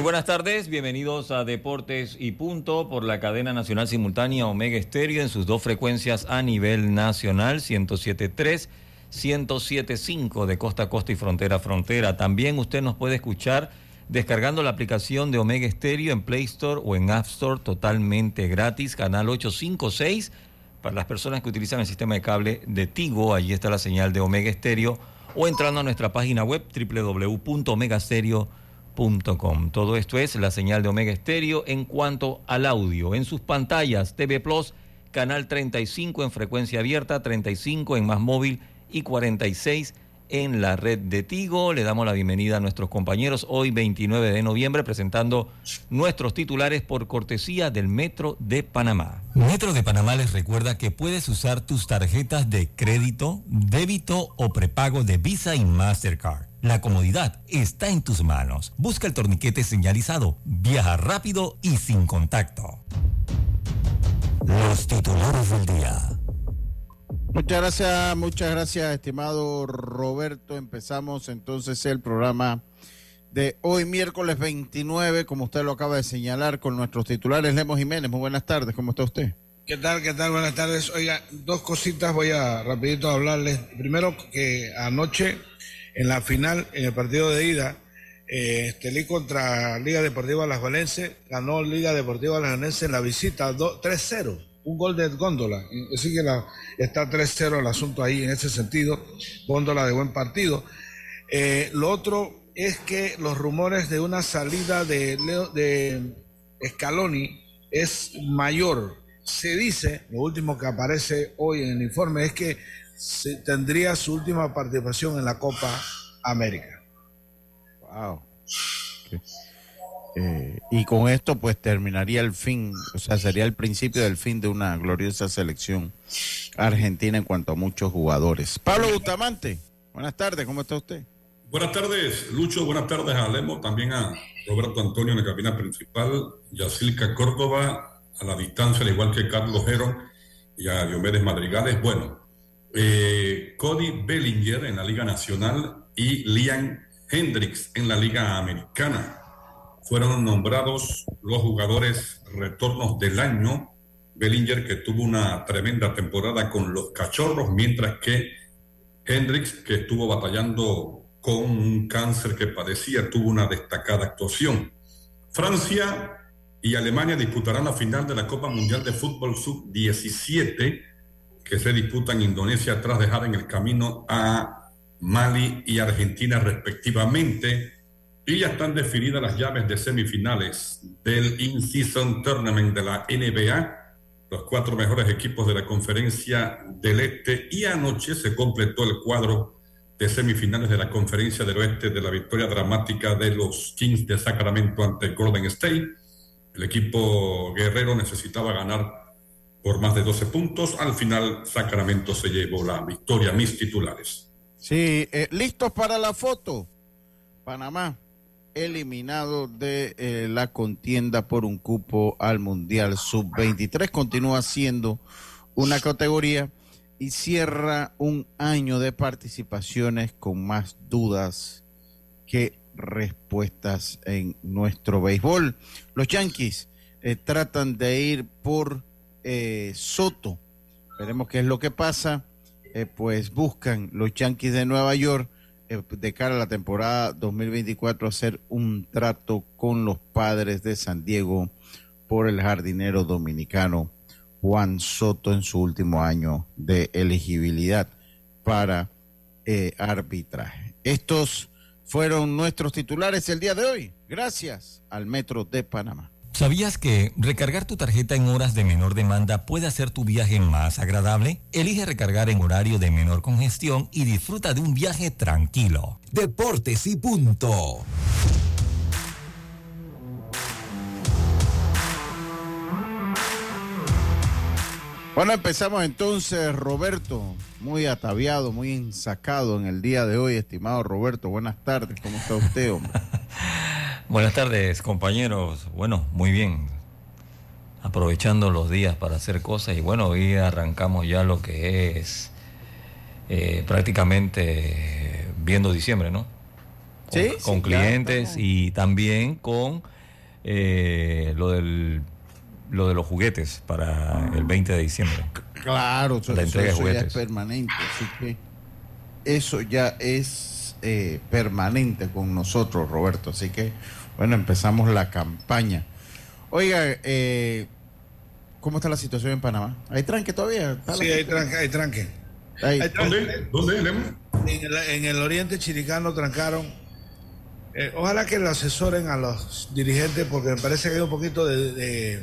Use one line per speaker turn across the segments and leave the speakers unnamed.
Muy buenas tardes, bienvenidos a Deportes y Punto por la cadena nacional simultánea Omega Estéreo en sus dos frecuencias a nivel nacional, 107.3, 107.5 de costa a costa y frontera a frontera. También usted nos puede escuchar descargando la aplicación de Omega Estéreo en Play Store o en App Store totalmente gratis, canal 856 para las personas que utilizan el sistema de cable de Tigo, allí está la señal de Omega Estéreo o entrando a nuestra página web www.omegastereo.com todo esto es la señal de Omega Estéreo en cuanto al audio. En sus pantallas, TV Plus, canal 35 en frecuencia abierta, 35 en más móvil y 46 en la red de Tigo. Le damos la bienvenida a nuestros compañeros hoy 29 de noviembre presentando nuestros titulares por cortesía del Metro de Panamá.
Metro de Panamá les recuerda que puedes usar tus tarjetas de crédito, débito o prepago de Visa y Mastercard la comodidad está en tus manos. Busca el torniquete señalizado. Viaja rápido y sin contacto. Los titulares del día.
Muchas gracias, muchas gracias, estimado Roberto. Empezamos entonces el programa de hoy, miércoles 29, como usted lo acaba de señalar, con nuestros titulares. Lemos Jiménez, muy buenas tardes, ¿cómo está usted?
¿Qué tal? ¿Qué tal? Buenas tardes. Oiga, dos cositas voy a rapidito hablarles. Primero que anoche en la final, en el partido de ida, eh, Estelí contra Liga Deportiva Las Valencias, ganó Liga Deportiva Las Valencias en la visita 3-0, un gol de Góndola. Así que está 3-0 el asunto ahí en ese sentido. Góndola de buen partido. Eh, lo otro es que los rumores de una salida de, Leo, de Scaloni es mayor. Se dice, lo último que aparece hoy en el informe es que tendría su última participación en la Copa América.
Wow. Eh, y con esto pues terminaría el fin, o sea, sería el principio del fin de una gloriosa selección argentina en cuanto a muchos jugadores. Pablo Bustamante, buenas tardes, ¿cómo está usted?
Buenas tardes, Lucho, buenas tardes a Lemo, también a Roberto Antonio en la cabina principal, Yacilca Córdoba a la distancia, al igual que Carlos Jero y a Diomedes Madrigales. Bueno, eh, Cody Bellinger en la Liga Nacional y Liam Hendricks en la Liga Americana. Fueron nombrados los jugadores retornos del año. Bellinger que tuvo una tremenda temporada con los cachorros, mientras que Hendricks que estuvo batallando con un cáncer que padecía, tuvo una destacada actuación. Francia y Alemania disputarán la final de la Copa Mundial de Fútbol Sub-17 que se disputan en Indonesia tras dejar en el camino a Mali y Argentina respectivamente. Y ya están definidas las llaves de semifinales del In-Season Tournament de la NBA, los cuatro mejores equipos de la conferencia del Este. Y anoche se completó el cuadro de semifinales de la conferencia del Oeste de la victoria dramática de los Kings de Sacramento ante Golden State. El equipo guerrero necesitaba ganar por más de 12 puntos. Al final, Sacramento se llevó la victoria. Mis titulares.
Sí, eh, listos para la foto. Panamá, eliminado de eh, la contienda por un cupo al Mundial Sub-23. Continúa siendo una categoría y cierra un año de participaciones con más dudas que respuestas en nuestro béisbol. Los Yankees eh, tratan de ir por eh, Soto. Veremos qué es lo que pasa. Eh, pues buscan los Yankees de Nueva York eh, de cara a la temporada 2024 hacer un trato con los padres de San Diego por el jardinero dominicano Juan Soto en su último año de elegibilidad para arbitraje. Estos fueron nuestros titulares el día de hoy. Gracias al Metro de Panamá.
¿Sabías que recargar tu tarjeta en horas de menor demanda puede hacer tu viaje más agradable? Elige recargar en horario de menor congestión y disfruta de un viaje tranquilo.
Deportes y punto.
Bueno, empezamos entonces, Roberto, muy ataviado, muy ensacado en el día de hoy, estimado Roberto. Buenas tardes, ¿cómo está usted, hombre?
Buenas tardes, compañeros. Bueno, muy bien. Aprovechando los días para hacer cosas y bueno, hoy arrancamos ya lo que es eh, prácticamente viendo diciembre, ¿no? Con,
Sí,
con
sí,
clientes
claro,
y también con eh, lo del lo de los juguetes para el 20 de diciembre.
Claro, eso,
La
eso-
entrega de
eso ya es permanente, así que eso ya es eh, permanente con nosotros, Roberto. Así que, bueno, empezamos la campaña. Oiga, eh, ¿cómo está la situación en Panamá? ¿Hay tranque todavía? ¿Está
Sí, hay tranque. Hay tranque.
Hay-.
¿Dónde? ¿Dónde?
En el, en el oriente chiricano trancaron. Eh, ojalá que le asesoren a los dirigentes porque me parece que hay un poquito de, de-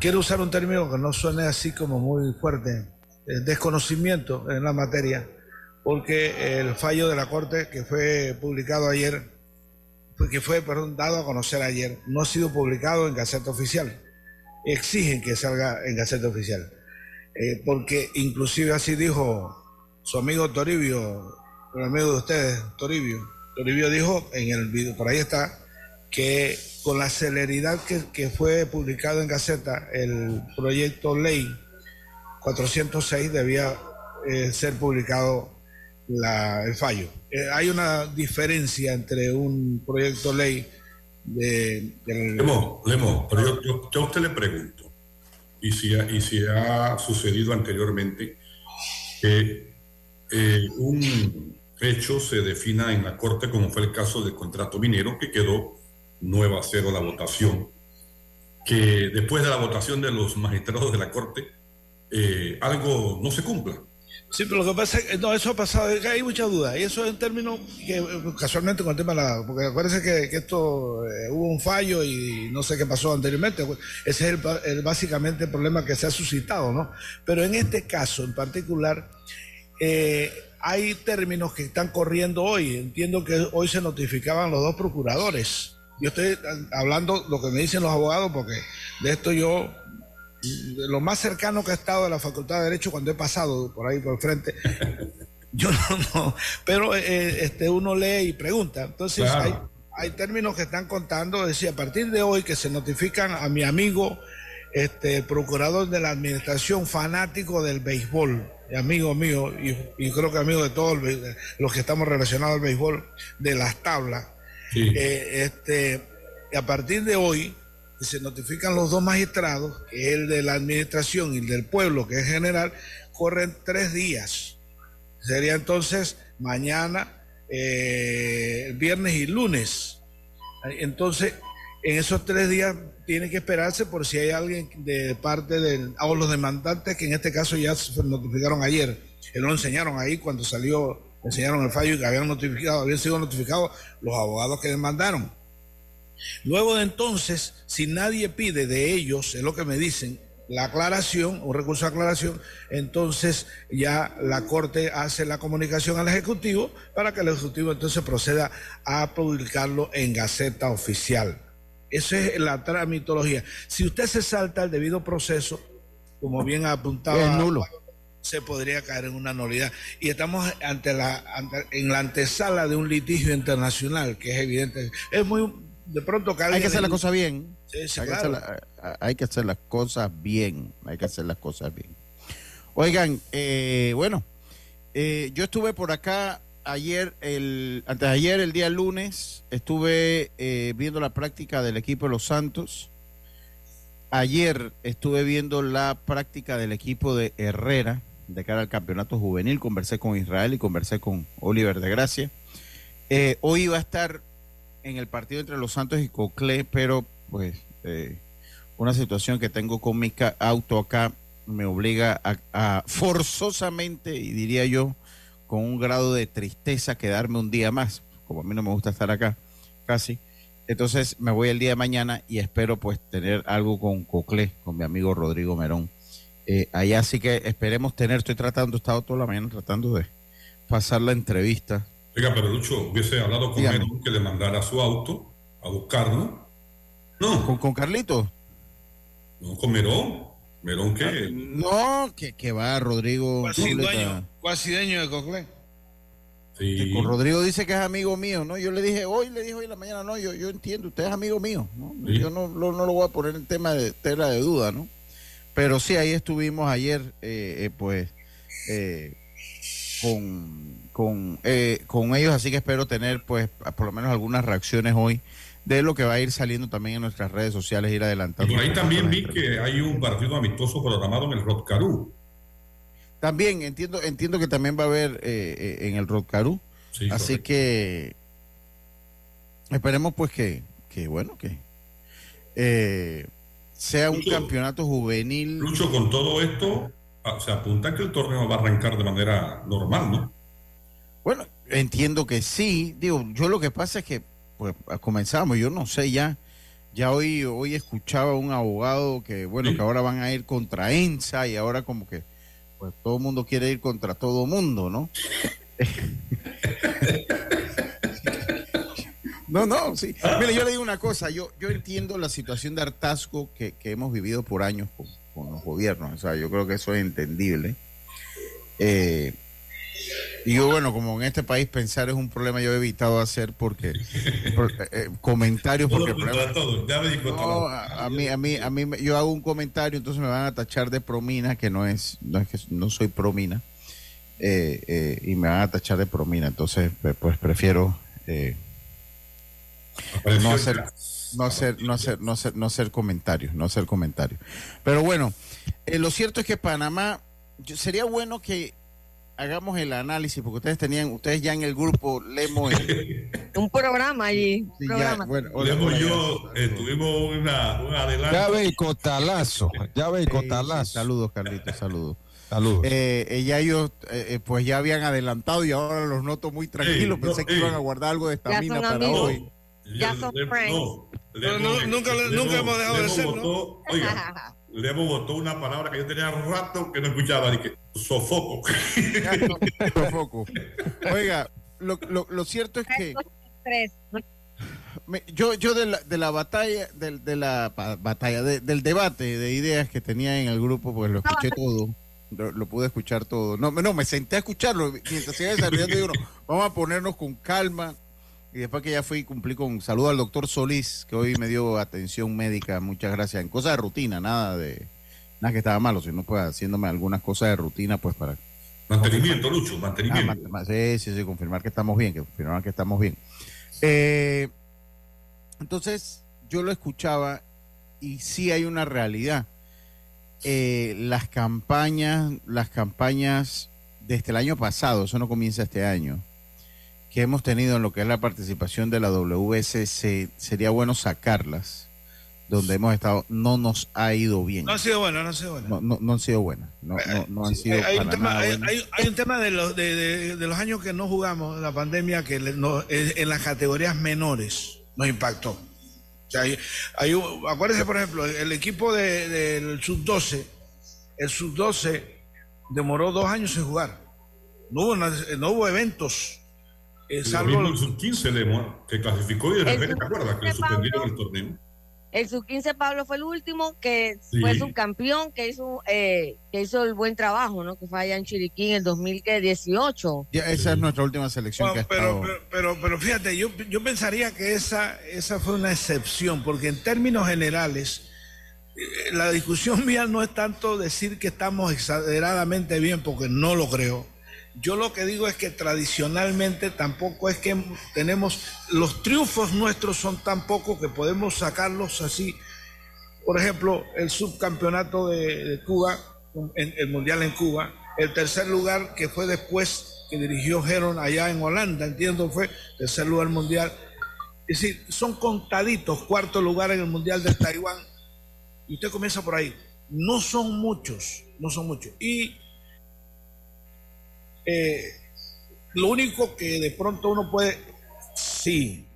Quiero usar un término que no suene así como muy fuerte. eh, desconocimiento en la materia. Porque el fallo de la Corte que fue publicado ayer, que fue perdón, dado a conocer ayer, no ha sido publicado en Gaceta Oficial. Exigen que salga en Gaceta Oficial. Eh, porque inclusive así dijo su amigo Toribio, el amigo de ustedes, Toribio. Toribio dijo en el video, por ahí está, que con la celeridad que, fue publicado en Gaceta, el proyecto ley 406 debía eh, ser publicado la- el fallo. Eh, hay una diferencia entre un proyecto ley de, del-
Lemo, Lemo, pero yo, yo- yo a usted le pregunto, y si ha, y si ha sucedido anteriormente que eh, un hecho se defina en la Corte, como fue el caso del contrato minero, que quedó 9 a 0 la votación, que después de la votación de los magistrados de la Corte, eh, algo no se cumpla.
Sí, pero lo que pasa es que no, eso ha pasado, hay mucha duda. Y eso es en términos que eh, casualmente con el tema de la. Porque acuérdense que, que esto eh, hubo un fallo y no sé qué pasó anteriormente. Ese es el, básicamente el problema que se ha suscitado, ¿no? Pero en este caso en particular, eh, hay términos que están corriendo hoy. Entiendo que hoy se notificaban los dos procuradores. Yo estoy hablando lo que me dicen los abogados, porque de esto yo lo más cercano que he estado de la Facultad de Derecho cuando he pasado por ahí por el frente. Yo no, no, pero eh, este, uno lee y pregunta. Entonces
Claro.
hay, hay términos que están contando, es decir, a partir de hoy que se notifican a mi amigo, este, el procurador de la administración fanático del béisbol, amigo mío, y, y creo que amigo de todos los- los que estamos relacionados al béisbol, de las tablas.
Sí.
Eh, este, a partir de hoy se notifican los dos magistrados, el de la administración y el del pueblo, que es general, corren tres días. Sería entonces mañana, eh, viernes y lunes. Entonces, en esos tres días tiene que esperarse por si hay alguien de parte del, o los demandantes, que en este caso ya se notificaron ayer, que lo enseñaron ahí cuando salió, enseñaron el fallo y habían notificado, habían sido notificados los abogados que demandaron. Luego de entonces, si nadie pide de ellos, es lo que me dicen, la aclaración, un recurso de aclaración, entonces ya la Corte hace la comunicación al Ejecutivo para que el Ejecutivo entonces proceda a publicarlo en Gaceta Oficial. Esa es la tramitología. Si usted se salta el debido proceso, como bien apuntaba,
Es nulo.
se podría caer en una nulidad. Y estamos ante la, ante- en la antesala de un litigio internacional, que es evidente. Es muy, de pronto
Hay que hacer las cosas bien.
Sí, sí,
hay,
claro.
que hacer la- hay que hacer las cosas bien. Hay que hacer las cosas bien. Oigan, eh, bueno, eh, yo estuve por acá ayer, el, antes de ayer, el día lunes, estuve eh, viendo la práctica del equipo de los Santos. Ayer estuve viendo la práctica del equipo de Herrera de cara al campeonato juvenil. Conversé con Israel y conversé con Oliver de Gracia. Eh, hoy iba a estar en el partido entre los Santos y Coclé, pero pues eh, una situación que tengo con mi auto acá me obliga a, a forzosamente, y diría yo, con un grado de tristeza, quedarme un día más, como a mí no me gusta estar acá, casi. Entonces me voy el día de mañana y espero pues tener algo con Coclé, con mi amigo Rodrigo Merón. Eh, allá sí que esperemos tener, estoy tratando, he estado toda la mañana tratando de pasar la entrevista.
Oiga, pero Lucho, hubiese hablado con
Dígame.
Merón que le mandara su auto a buscarlo. No,
¿Con, con Carlito?
no con Merón. Melón qué?
Ah, no, que, que va, Rodrigo.
Cuasi
Zuleta.
dueño, cuasi dueño de Coclé.
Sí.
Con Rodrigo dice que es amigo mío, ¿no? Yo le dije hoy, le dije hoy en la mañana, no, yo, yo entiendo, usted es amigo mío, ¿no?
Sí.
Yo no, lo- no lo voy a poner en tema de tela de duda, ¿no? Pero sí, ahí estuvimos ayer, eh, eh, pues, eh, con, con, eh, con ellos, así que espero tener, pues, por lo menos algunas reacciones hoy de lo que va a ir saliendo también en nuestras redes sociales, ir
Y
adelantando.
por ahí también vi que hay un partido amistoso programado en el Rotcarú.
También entiendo, entiendo que también va a haber eh, eh, en el Rotcarú.
Sí,
Así
correcto.
que esperemos pues que, que bueno, que eh, sea un campeonato juvenil.
Lucho, con todo esto, se apunta que el torneo va a arrancar de manera normal, ¿no?
Bueno, entiendo que sí. Digo, yo lo que pasa es que pues comenzamos, yo no sé ya. Ya hoy, hoy escuchaba a un abogado que, bueno,
Sí.
que ahora van a ir contra ENSA y ahora como que, pues todo el mundo quiere ir contra todo el mundo, ¿no? No, no, sí. Mire, yo le digo una cosa, yo, yo entiendo la situación de hartazgo que, que hemos vivido por años con, con los gobiernos, o sea, yo creo que eso es entendible. Eh, y yo, bueno, como en este país pensar es un problema, yo he evitado hacer porque por- eh, eh, comentarios, porque el problema- no, a, a mí, a mí, a mí, yo hago un comentario, entonces me van a tachar de promina, que no es, no es que no soy promina, eh, eh, y me van a tachar de promina, entonces, pues, pues prefiero eh, no hacer. No hacer, no hacer, no hacer, no hacer comentarios, no hacer comentarios. Pero bueno, eh, lo cierto es que Panamá, yo- sería bueno que hagamos el análisis, porque ustedes tenían, ustedes ya en el grupo Lemo,
Un programa allí. un
sí, ya, bueno, hola,
Lemo y
ya.
yo eh, tuvimos una, un adelanto.
Llave y cotalazo. Llave y
sí,
cotalazo.
saludos, Carlitos, saludos.
Saludos.
Eh, eh, ya ellos, eh, eh, pues ya habían adelantado y ahora los noto muy tranquilos.
Ey,
Pensé
no,
que
ey.
iban a guardar algo de estamina para
amigos.
hoy.
Ya son friends.
no,
No, no, nunca le- nunca hemos dejado de ser, ¿no?
votó- Oiga, Lemo votó una palabra que yo tenía rato que no escuchaba, y que sofoco.
Sofoco. Oiga, lo, lo- lo cierto es que
Tres.
me- yo, yo de la, de la batalla, del, de la pa- batalla, de- del debate de ideas que tenía en el grupo, pues lo escuché todo. Lo, lo pude escuchar todo. No, me- no, me senté a escucharlo mientras se iba desarrollando. Digo, no, vamos a ponernos con calma. Y después que ya fui, cumplí con saludo al doctor Solís, que hoy me dio atención médica. Muchas gracias. En cosas de rutina, nada de nada que estaba malo, sino pues haciéndome algunas cosas de rutina, pues para
Mantenimiento, Lucho,
Ah,
mantenimiento.
ma- ma- sí, sí, sí, confirmar que estamos bien, que confirmar que estamos bien. Eh, entonces, yo lo escuchaba y sí hay una realidad. Eh, las campañas, las campañas desde el año pasado, eso no comienza este año, que hemos tenido en lo que es la participación de la WSC, sería bueno sacarlas, donde hemos estado, no nos ha ido bien.
No ha sido bueno, no ha sido bueno.
No, no, no han sido buenas, no, no, no han sido
Eh, hay, un tema,
nada
hay,
buenas.
hay- hay un tema de los, de, de- de los años que no jugamos, la pandemia, que le- no- en las categorías menores nos impactó. O sea, hay, acuérdense, por ejemplo, el equipo de- del sub-12, el sub-12 demoró dos años en jugar. No hubo, no hubo eventos,
mismo el sub-15 Lemo, que clasificó y de repente, ¿te acuerdas? Que lo
sub-15
suspendieron
Pablo.
el torneo.
El sub-15 Pablo fue el último que
Sí.
fue subcampeón, que hizo, eh, que hizo el buen trabajo, ¿no? Que fue allá en Chiriquí en el 2018.
Ya, esa es nuestra última selección que ha
pero,
estado.
pero, pero, pero fíjate, yo, yo pensaría que esa, esa fue una excepción, porque en términos generales, eh, la discusión mía no es tanto decir que estamos exageradamente bien, porque no lo creo. Yo lo que digo es que tradicionalmente tampoco es que tenemos, los triunfos nuestros son tan pocos que podemos sacarlos así. Por ejemplo, el subcampeonato de, Cuba, en- el mundial en Cuba, el tercer lugar que fue después que dirigió Heron allá en Holanda, entiendo fue tercer lugar mundial. Es decir, son contaditos, cuarto lugar en el mundial de Taiwán. Y usted comienza por ahí. No son muchos, no son muchos. Y eh, lo único que de pronto uno puede, sí,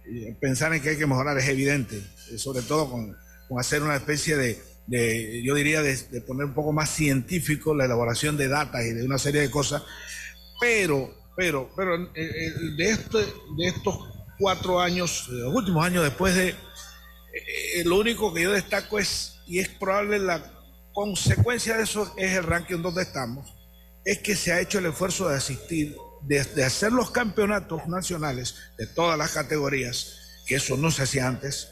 pensar en que hay que mejorar es evidente, eh, sobre todo con, hacer una especie de, yo diría, de, poner un poco más científico la elaboración de datos y de una serie de cosas, pero, pero, pero eh, de, este, de estos cuatro años, los últimos años después de, lo único que yo destaco es, y es probable la consecuencia de eso es el ranking donde estamos, es que se ha hecho el esfuerzo de asistir, de, de hacer los campeonatos nacionales de todas las categorías, que eso no se hacía antes,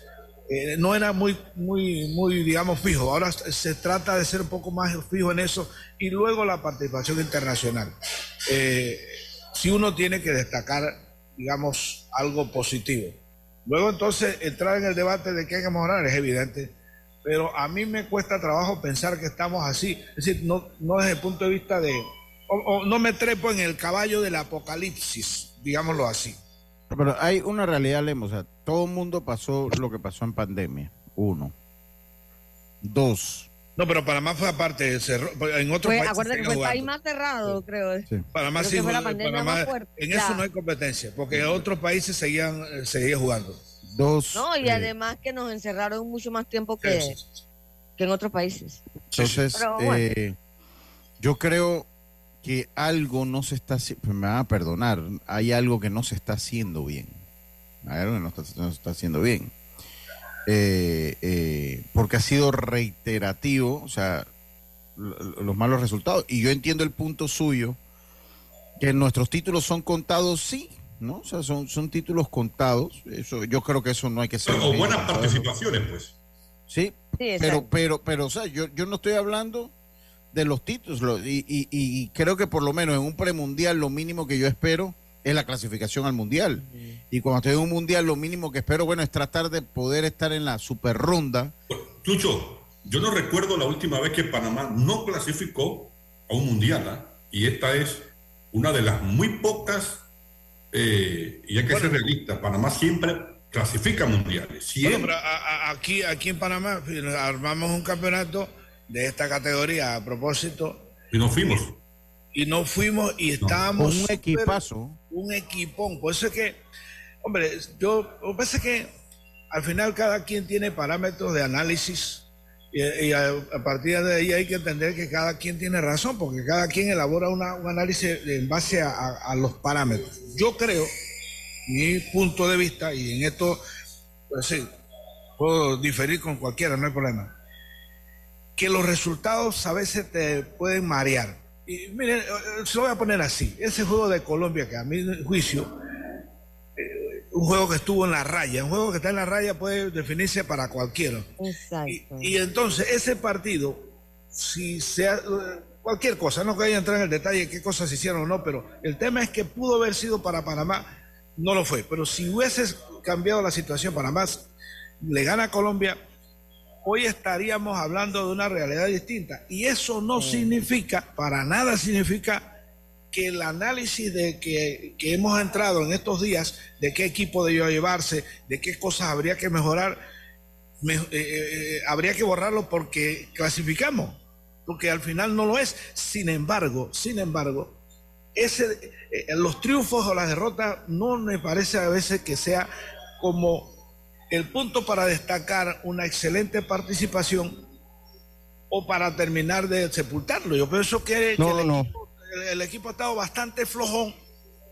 eh, no era muy, muy, muy, digamos, fijo. Ahora se trata de ser un poco más fijo en eso y luego la participación internacional. Eh, si uno tiene que destacar, digamos, algo positivo. Luego entonces entrar en el debate de que hay que mejorar es evidente, pero a mí me cuesta trabajo pensar que estamos así. Es decir, no, no desde el punto de vista de... o no me trepo en el caballo del apocalipsis, digámoslo así.
Pero hay una realidad, Lemo. O sea, todo el mundo pasó lo que pasó en pandemia. Uno. Dos.
No, pero Panamá fue aparte. Cerró, en otros
Pues,
países.
acuérdate que fue el país más cerrado, creo.
Sí.
Panamá
Creo
sí
fue la
Panamá-
más fuerte,
En
ya.
eso no hay competencia, porque otros países seguían, eh, seguían jugando.
Dos.
No, y
eh,
además que nos encerraron mucho más tiempo que, que en otros países.
Entonces,
Pero bueno.
eh, yo creo que algo no se está haci- me van a perdonar, hay algo que no se está haciendo bien. Hay algo que no, está- no se está haciendo bien. Eh, eh, porque ha sido reiterativo, o sea, lo- lo- los malos resultados. Y yo entiendo el punto suyo, que nuestros títulos son contados, sí, ¿no? O sea, son, son títulos contados. Eso, yo creo que eso no hay que ser.
O buenas participaciones, pues.
Sí,
Sí,
pero, pero, pero, o sea, yo, yo no estoy hablando de los títulos lo- y, y- y creo que por lo menos en un premundial lo mínimo que yo espero es la clasificación al mundial. Y cuando estoy en un mundial lo mínimo que espero, bueno, es tratar de poder estar en la super ronda.
Chucho, yo no recuerdo la última vez que Panamá no clasificó a un mundial, ¿ah? y esta es una de las muy pocas, eh, y hay que ser realista, Panamá siempre clasifica mundiales,
Bueno,
siempre.
pero a- a- aquí, aquí en Panamá fíjate, armamos un campeonato de esta categoría a propósito
y nos fuimos.
y no fuimos y estábamos
un equipazo.
un equipón. Por eso es que, hombre, yo, lo que pasa es que al final cada quien tiene parámetros de análisis y, y a, a partir de ahí hay que entender que cada quien tiene razón, porque cada quien elabora una- un análisis en base a, a- a los parámetros. Yo creo, mi punto de vista, y en esto, pues sí, puedo diferir con cualquiera, no hay problema, que los resultados a veces te pueden marear. Y miren, eh, se lo voy a poner así. Ese juego de Colombia, que a mi juicio, eh, un juego que estuvo en la raya, un juego que está en la raya puede definirse para cualquiera. Y,
Exacto.
y entonces ese partido, si sea eh, cualquier cosa, no que haya entrar en el detalle de qué cosas se hicieron o no, pero el tema es que pudo haber sido para Panamá, no lo fue. Pero si hubieses cambiado la situación, Panamá le gana a Colombia, hoy estaríamos hablando de una realidad distinta. Y eso no significa, para nada significa que el análisis de que, que hemos entrado en estos días, de qué equipo debió llevarse, de qué cosas habría que mejorar, me- eh, eh, habría que borrarlo porque clasificamos, porque al final no lo es. Sin embargo, sin embargo, ese, eh, los triunfos o las derrotas no me parece a veces que sea como el punto para destacar una excelente participación o para terminar de sepultarlo. Yo pienso que, el,
no.
Equipo, el- el equipo ha estado bastante flojón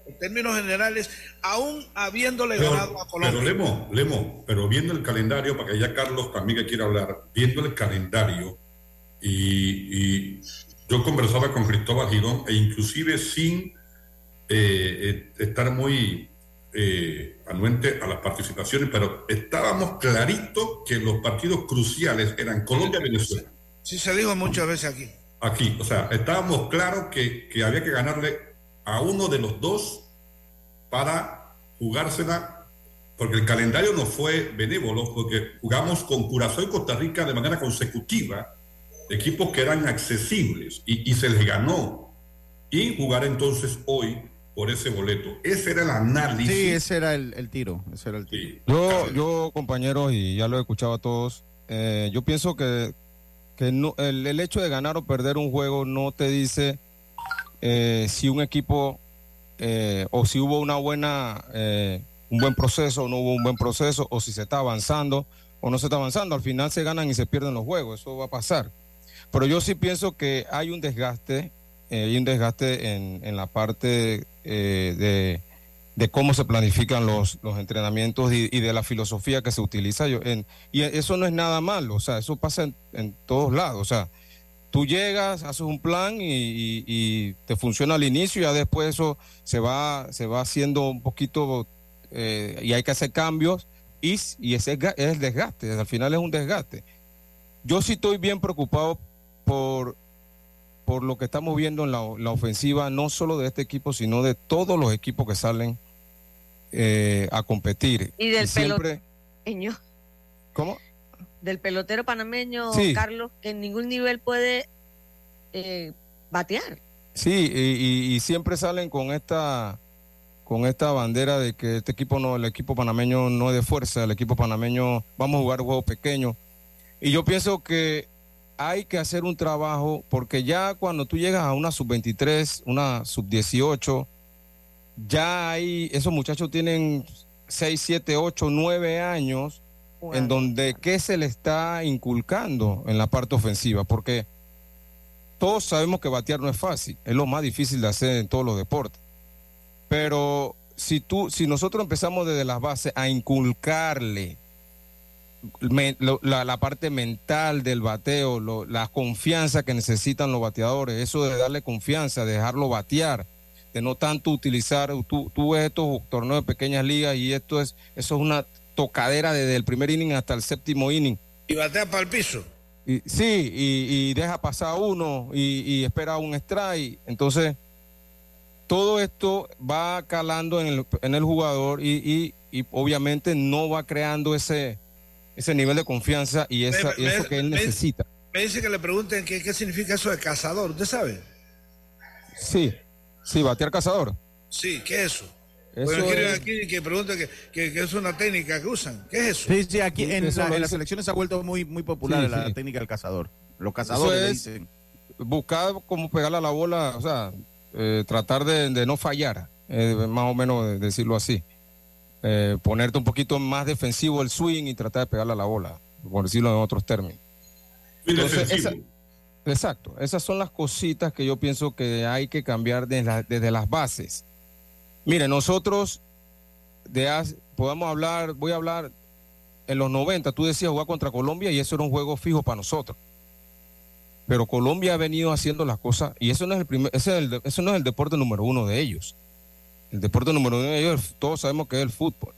en términos generales, aún habiéndole ganado a
Pero,
Colombia.
pero Lemo, Lemo, pero viendo el calendario, para que ya Carlos también que quiera hablar, viendo el calendario, y, y yo conversaba con Cristóbal Girón, e inclusive sin eh, eh, estar muy eh, anuente a las participaciones, pero estábamos clarito que los partidos cruciales eran Colombia-Venezuela.
Sí, se dijo muchas veces aquí.
Aquí, o sea, estábamos claros que, que había que ganarle a uno de los dos para jugársela, porque el calendario no fue benévolo, porque jugamos con Curazao y Costa Rica de manera consecutiva, equipos que eran accesibles y, y se les ganó. Y jugar entonces hoy por ese boleto. Ese era el análisis.
Sí, ese era el, el tiro. Ese era el tiro.
Sí.
Yo, yo, compañeros, y ya lo he escuchado a todos, eh, yo pienso que, que no, el, el hecho de ganar o perder un juego no te dice eh, si un equipo eh, o si hubo una buena, eh, un buen proceso o no hubo un buen proceso, o si se está avanzando o no se está avanzando. Al final se ganan y se pierden los juegos, eso va a pasar. Pero yo sí pienso que hay un desgaste, eh, hay un desgaste en, en la parte eh, de, de cómo se planifican los, los entrenamientos y, y de la filosofía que se utiliza. Yo, en, y eso no es nada malo, o sea, eso pasa en, en todos lados. O sea, tú llegas, haces un plan y, te funciona al inicio y ya después eso se va, se va haciendo un poquito eh, y hay que hacer cambios y, y ese es el desgaste, al final es un desgaste. Yo sí estoy bien preocupado por, por lo que estamos viendo en la, ofensiva, no solo de este equipo, sino de todos los equipos que salen eh, a competir.
Y del peloteño.
¿Cómo?
Del pelotero panameño, Carlos, que en ningún nivel puede eh, batear.
Sí, y, siempre salen con esta con esta bandera de que este equipo no, el equipo panameño no es de fuerza, el equipo panameño vamos a jugar juegos pequeños. Y yo pienso que hay que hacer un trabajo porque ya cuando tú llegas a una sub-23, una sub-18, ya hay, esos muchachos tienen 6, 7, 8, 9 años en donde qué se le está inculcando en la parte ofensiva, porque todos sabemos que batear no es fácil, es lo más difícil de hacer en todos los deportes. Pero si tú, si nosotros empezamos desde las bases a inculcarle la, parte mental del bateo, la confianza que necesitan los bateadores, eso de darle confianza, dejarlo batear, de no tanto utilizar, tú, tú ves estos torneos de pequeñas ligas y esto es, eso es una tocadera desde el primer inning hasta el séptimo inning.
Y batea para el piso.
Y, sí, y, deja pasar uno y, espera un strike. Entonces, todo esto va calando en el, en el jugador y, obviamente no va creando ese, ese nivel de confianza y, esa, eso que él necesita.
Me dice que le pregunten qué, qué significa eso de cazador, ¿usted sabe?
Sí, sí, batear cazador.
Sí, ¿qué es eso? Eso aquí que pregunta que, que, es una técnica que usan. ¿Qué es eso?
Sí, sí, aquí en, las elecciones se ha vuelto muy, muy popular la técnica del cazador. Los cazadores dicen.
Buscar cómo pegarle a la bola, o sea, eh, tratar de, no fallar, eh, más o menos decirlo así. Eh, ponerte un poquito más defensivo el swing y tratar de pegarle a la bola, por decirlo en otros términos. exacto, esas son las cositas que yo pienso que hay que cambiar desde las bases Mire, nosotros de podemos hablar, voy a hablar en los 90, tú decías jugar contra Colombia y eso era un juego fijo para nosotros. Pero Colombia ha venido haciendo las cosas y eso no es el primer, ese no es el deporte número uno de ellos. El deporte número uno de ellos, todos sabemos que es el fútbol.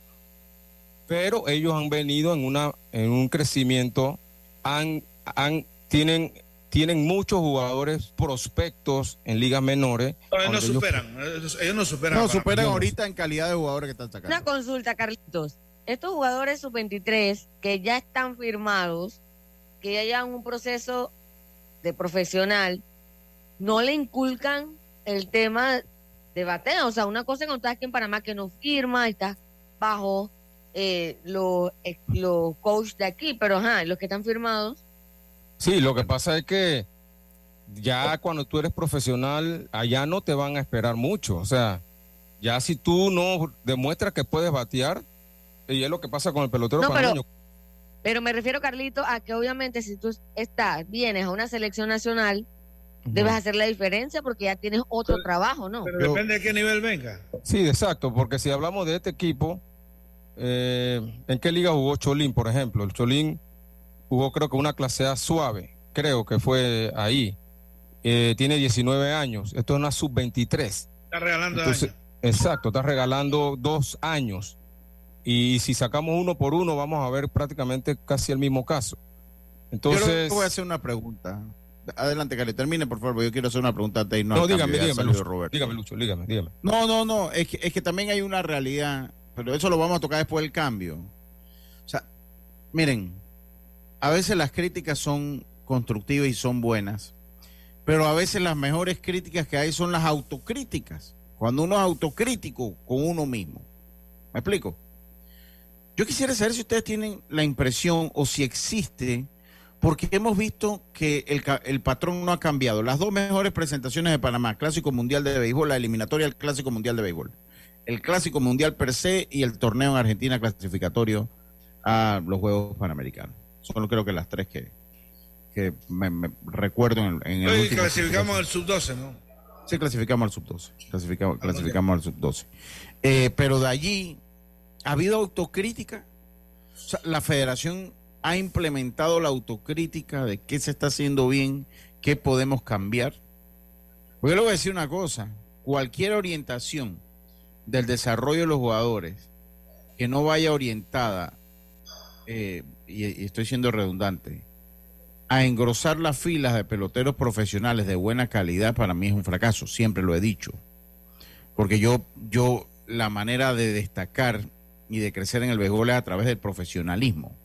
Pero ellos han venido en una, en un crecimiento, han, han, tienen tienen muchos jugadores prospectos en ligas menores.
ellos no superan, ellos, no superan.
No, superan ahorita en calidad de jugadores que están sacando.
Una consulta, Carlitos. Estos jugadores sub-23 que ya están firmados, que ya llevan un proceso de profesional, no le inculcan el tema de bateo. O sea, una cosa que estás aquí en Panamá que no firma, está bajo eh, los, eh, los coaches de aquí, pero ajá, los que están firmados
Sí, lo que pasa es que ya cuando tú eres profesional, allá no te van a esperar mucho. O sea, ya si tú no demuestras que puedes batear, y es lo que pasa con el pelotero no,
pero, pero, me refiero, Carlito, a que obviamente si tú estás, vienes a una selección nacional, debes hacer la diferencia porque ya tienes otro trabajo, ¿no?
Pero depende de qué nivel venga.
Sí, exacto, porque si hablamos de este equipo, eh, ¿en qué liga jugó Cholín, por ejemplo? El Cholín jugó creo que una clase A suave, creo que fue ahí. Eh, tiene 19 años, esto es una sub-23.
Está regalando años.
Exacto, está regalando dos años. Y si sacamos uno por uno, vamos a ver prácticamente casi el mismo caso. Entonces.
Yo voy a hacer una pregunta. Adelante, Cali, termine, por favor. Yo quiero hacer una pregunta
No, dígame, dígame, Lucho, dígame, Lucho, dígame, dígame.
No, no, no. Es que, es que también hay una realidad, pero eso lo vamos a tocar después del cambio. O sea, miren, a veces las críticas son constructivas y son buenas, pero a veces las mejores críticas que hay son las autocríticas, cuando uno es autocrítico con uno mismo. ¿Me explico? Yo quisiera saber si ustedes tienen la impresión o si existe, porque hemos visto que el, el, patrón no ha cambiado. Las dos mejores presentaciones de Panamá, Clásico Mundial de Béisbol, la eliminatoria del Clásico Mundial de Béisbol, el Clásico Mundial per se y el torneo en Argentina clasificatorio a los Juegos Panamericanos. Son creo que las tres que, que me, recuerdo en, en
el Hoy clasificamos al sub-12, ¿no?
Sí, clasificamos al sub-12. Clasificamos, ah, clasificamos al sub-12. Eh, pero de allí, ¿ha habido autocrítica? O sea, la federación ha implementado la autocrítica de qué se está haciendo bien, ¿qué podemos cambiar? Porque yo le voy a decir una cosa, cualquier orientación del desarrollo de los jugadores que no vaya orientada, eh, y, y estoy siendo redundante, a engrosar las filas de peloteros profesionales de buena calidad, para mí es un fracaso, siempre lo he dicho. Porque yo, yo, la manera de destacar y de crecer en el béisbol es a través del profesionalismo.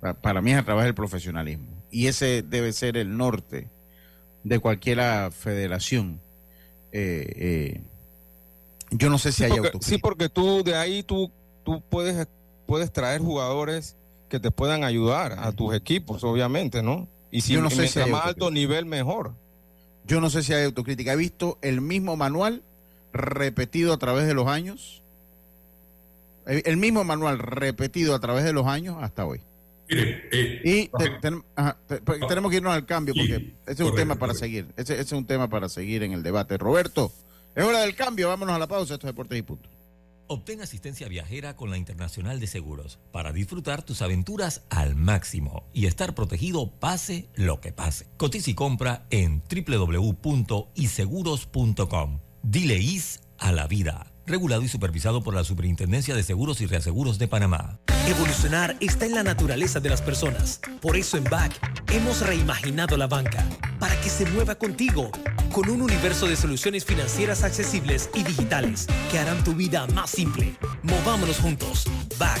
Pa- Para mí es a través del profesionalismo. Y ese debe ser el norte de cualquier federación. Eh, eh, yo no sé si hay
Porque-
autocrítica.
sí, porque tú de ahí tú, tú puedes, puedes traer jugadores que te puedan ayudar a tus equipos, obviamente, ¿no? Y si
Yo no sé si
más alto nivel, mejor.
Yo no sé si hay autocrítica. He visto el mismo manual repetido a través de los años. El mismo manual repetido a través de los años hasta hoy.
Mire, eh,
Y te- ten- ajá, te- porque tenemos que irnos al cambio porque
Sí,
ese es un tema para
correcto.
seguir. Ese, ese es un tema para seguir en el debate. Roberto, es hora del cambio. Vámonos a la pausa. Esto es Deportes y Punto.
Obtén asistencia viajera con la Internacional de Seguros para disfrutar tus aventuras al máximo y estar protegido pase lo que pase. Cotiza y compra en www.iseguros.com. Dile is a la vida. Regulado y supervisado por la Superintendencia de Seguros y Reaseguros de Panamá.
Evolucionar está en la naturaleza de las personas. Por eso en BAC hemos reimaginado la banca para que se mueva contigo, con un universo de soluciones financieras accesibles y digitales que harán tu vida más simple. Movámonos juntos. BAC.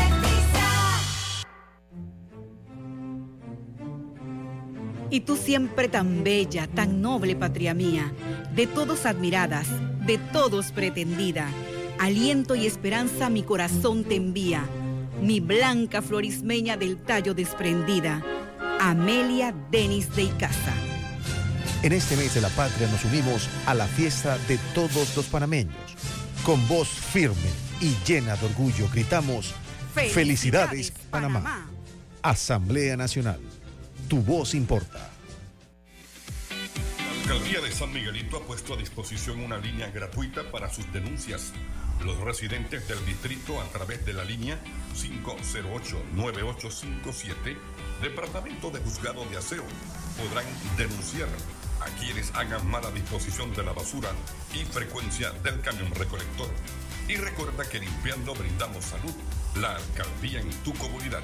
Y tú siempre tan bella, tan noble, patria mía, de todos admiradas, de todos pretendida, aliento y esperanza mi corazón te envía, mi blanca florismeña del tallo desprendida, Amelia Denis de Icaza.
En este mes de la patria nos unimos a la fiesta de todos los panameños. Con voz firme y llena de orgullo gritamos, Felicidades, Panamá. Asamblea Nacional. Tu voz importa.
La Alcaldía de San Miguelito ha puesto a disposición una línea gratuita para sus denuncias. Los residentes del distrito a través de la línea 508-9857, Departamento de Juzgado de Aseo, podrán denunciar a quienes hagan mala disposición de la basura y frecuencia del camión recolector. Y recuerda que limpiando brindamos salud, la alcaldía en tu comunidad.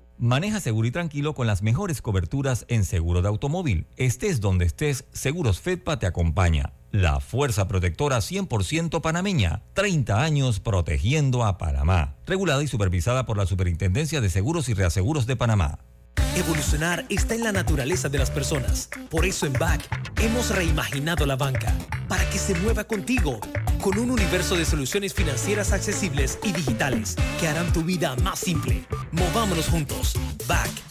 Maneja seguro y tranquilo con las mejores coberturas en seguro de automóvil. Estés donde estés, Seguros Fedpa te acompaña. La fuerza protectora 100% panameña. 30 años protegiendo a Panamá. Regulada y supervisada por la Superintendencia de Seguros y Reaseguros de Panamá.
Evolucionar está en la naturaleza de las personas. Por eso en BAC hemos reimaginado la banca para que se mueva contigo con un universo de soluciones financieras accesibles y digitales que harán tu vida más simple. Movámonos juntos. BAC.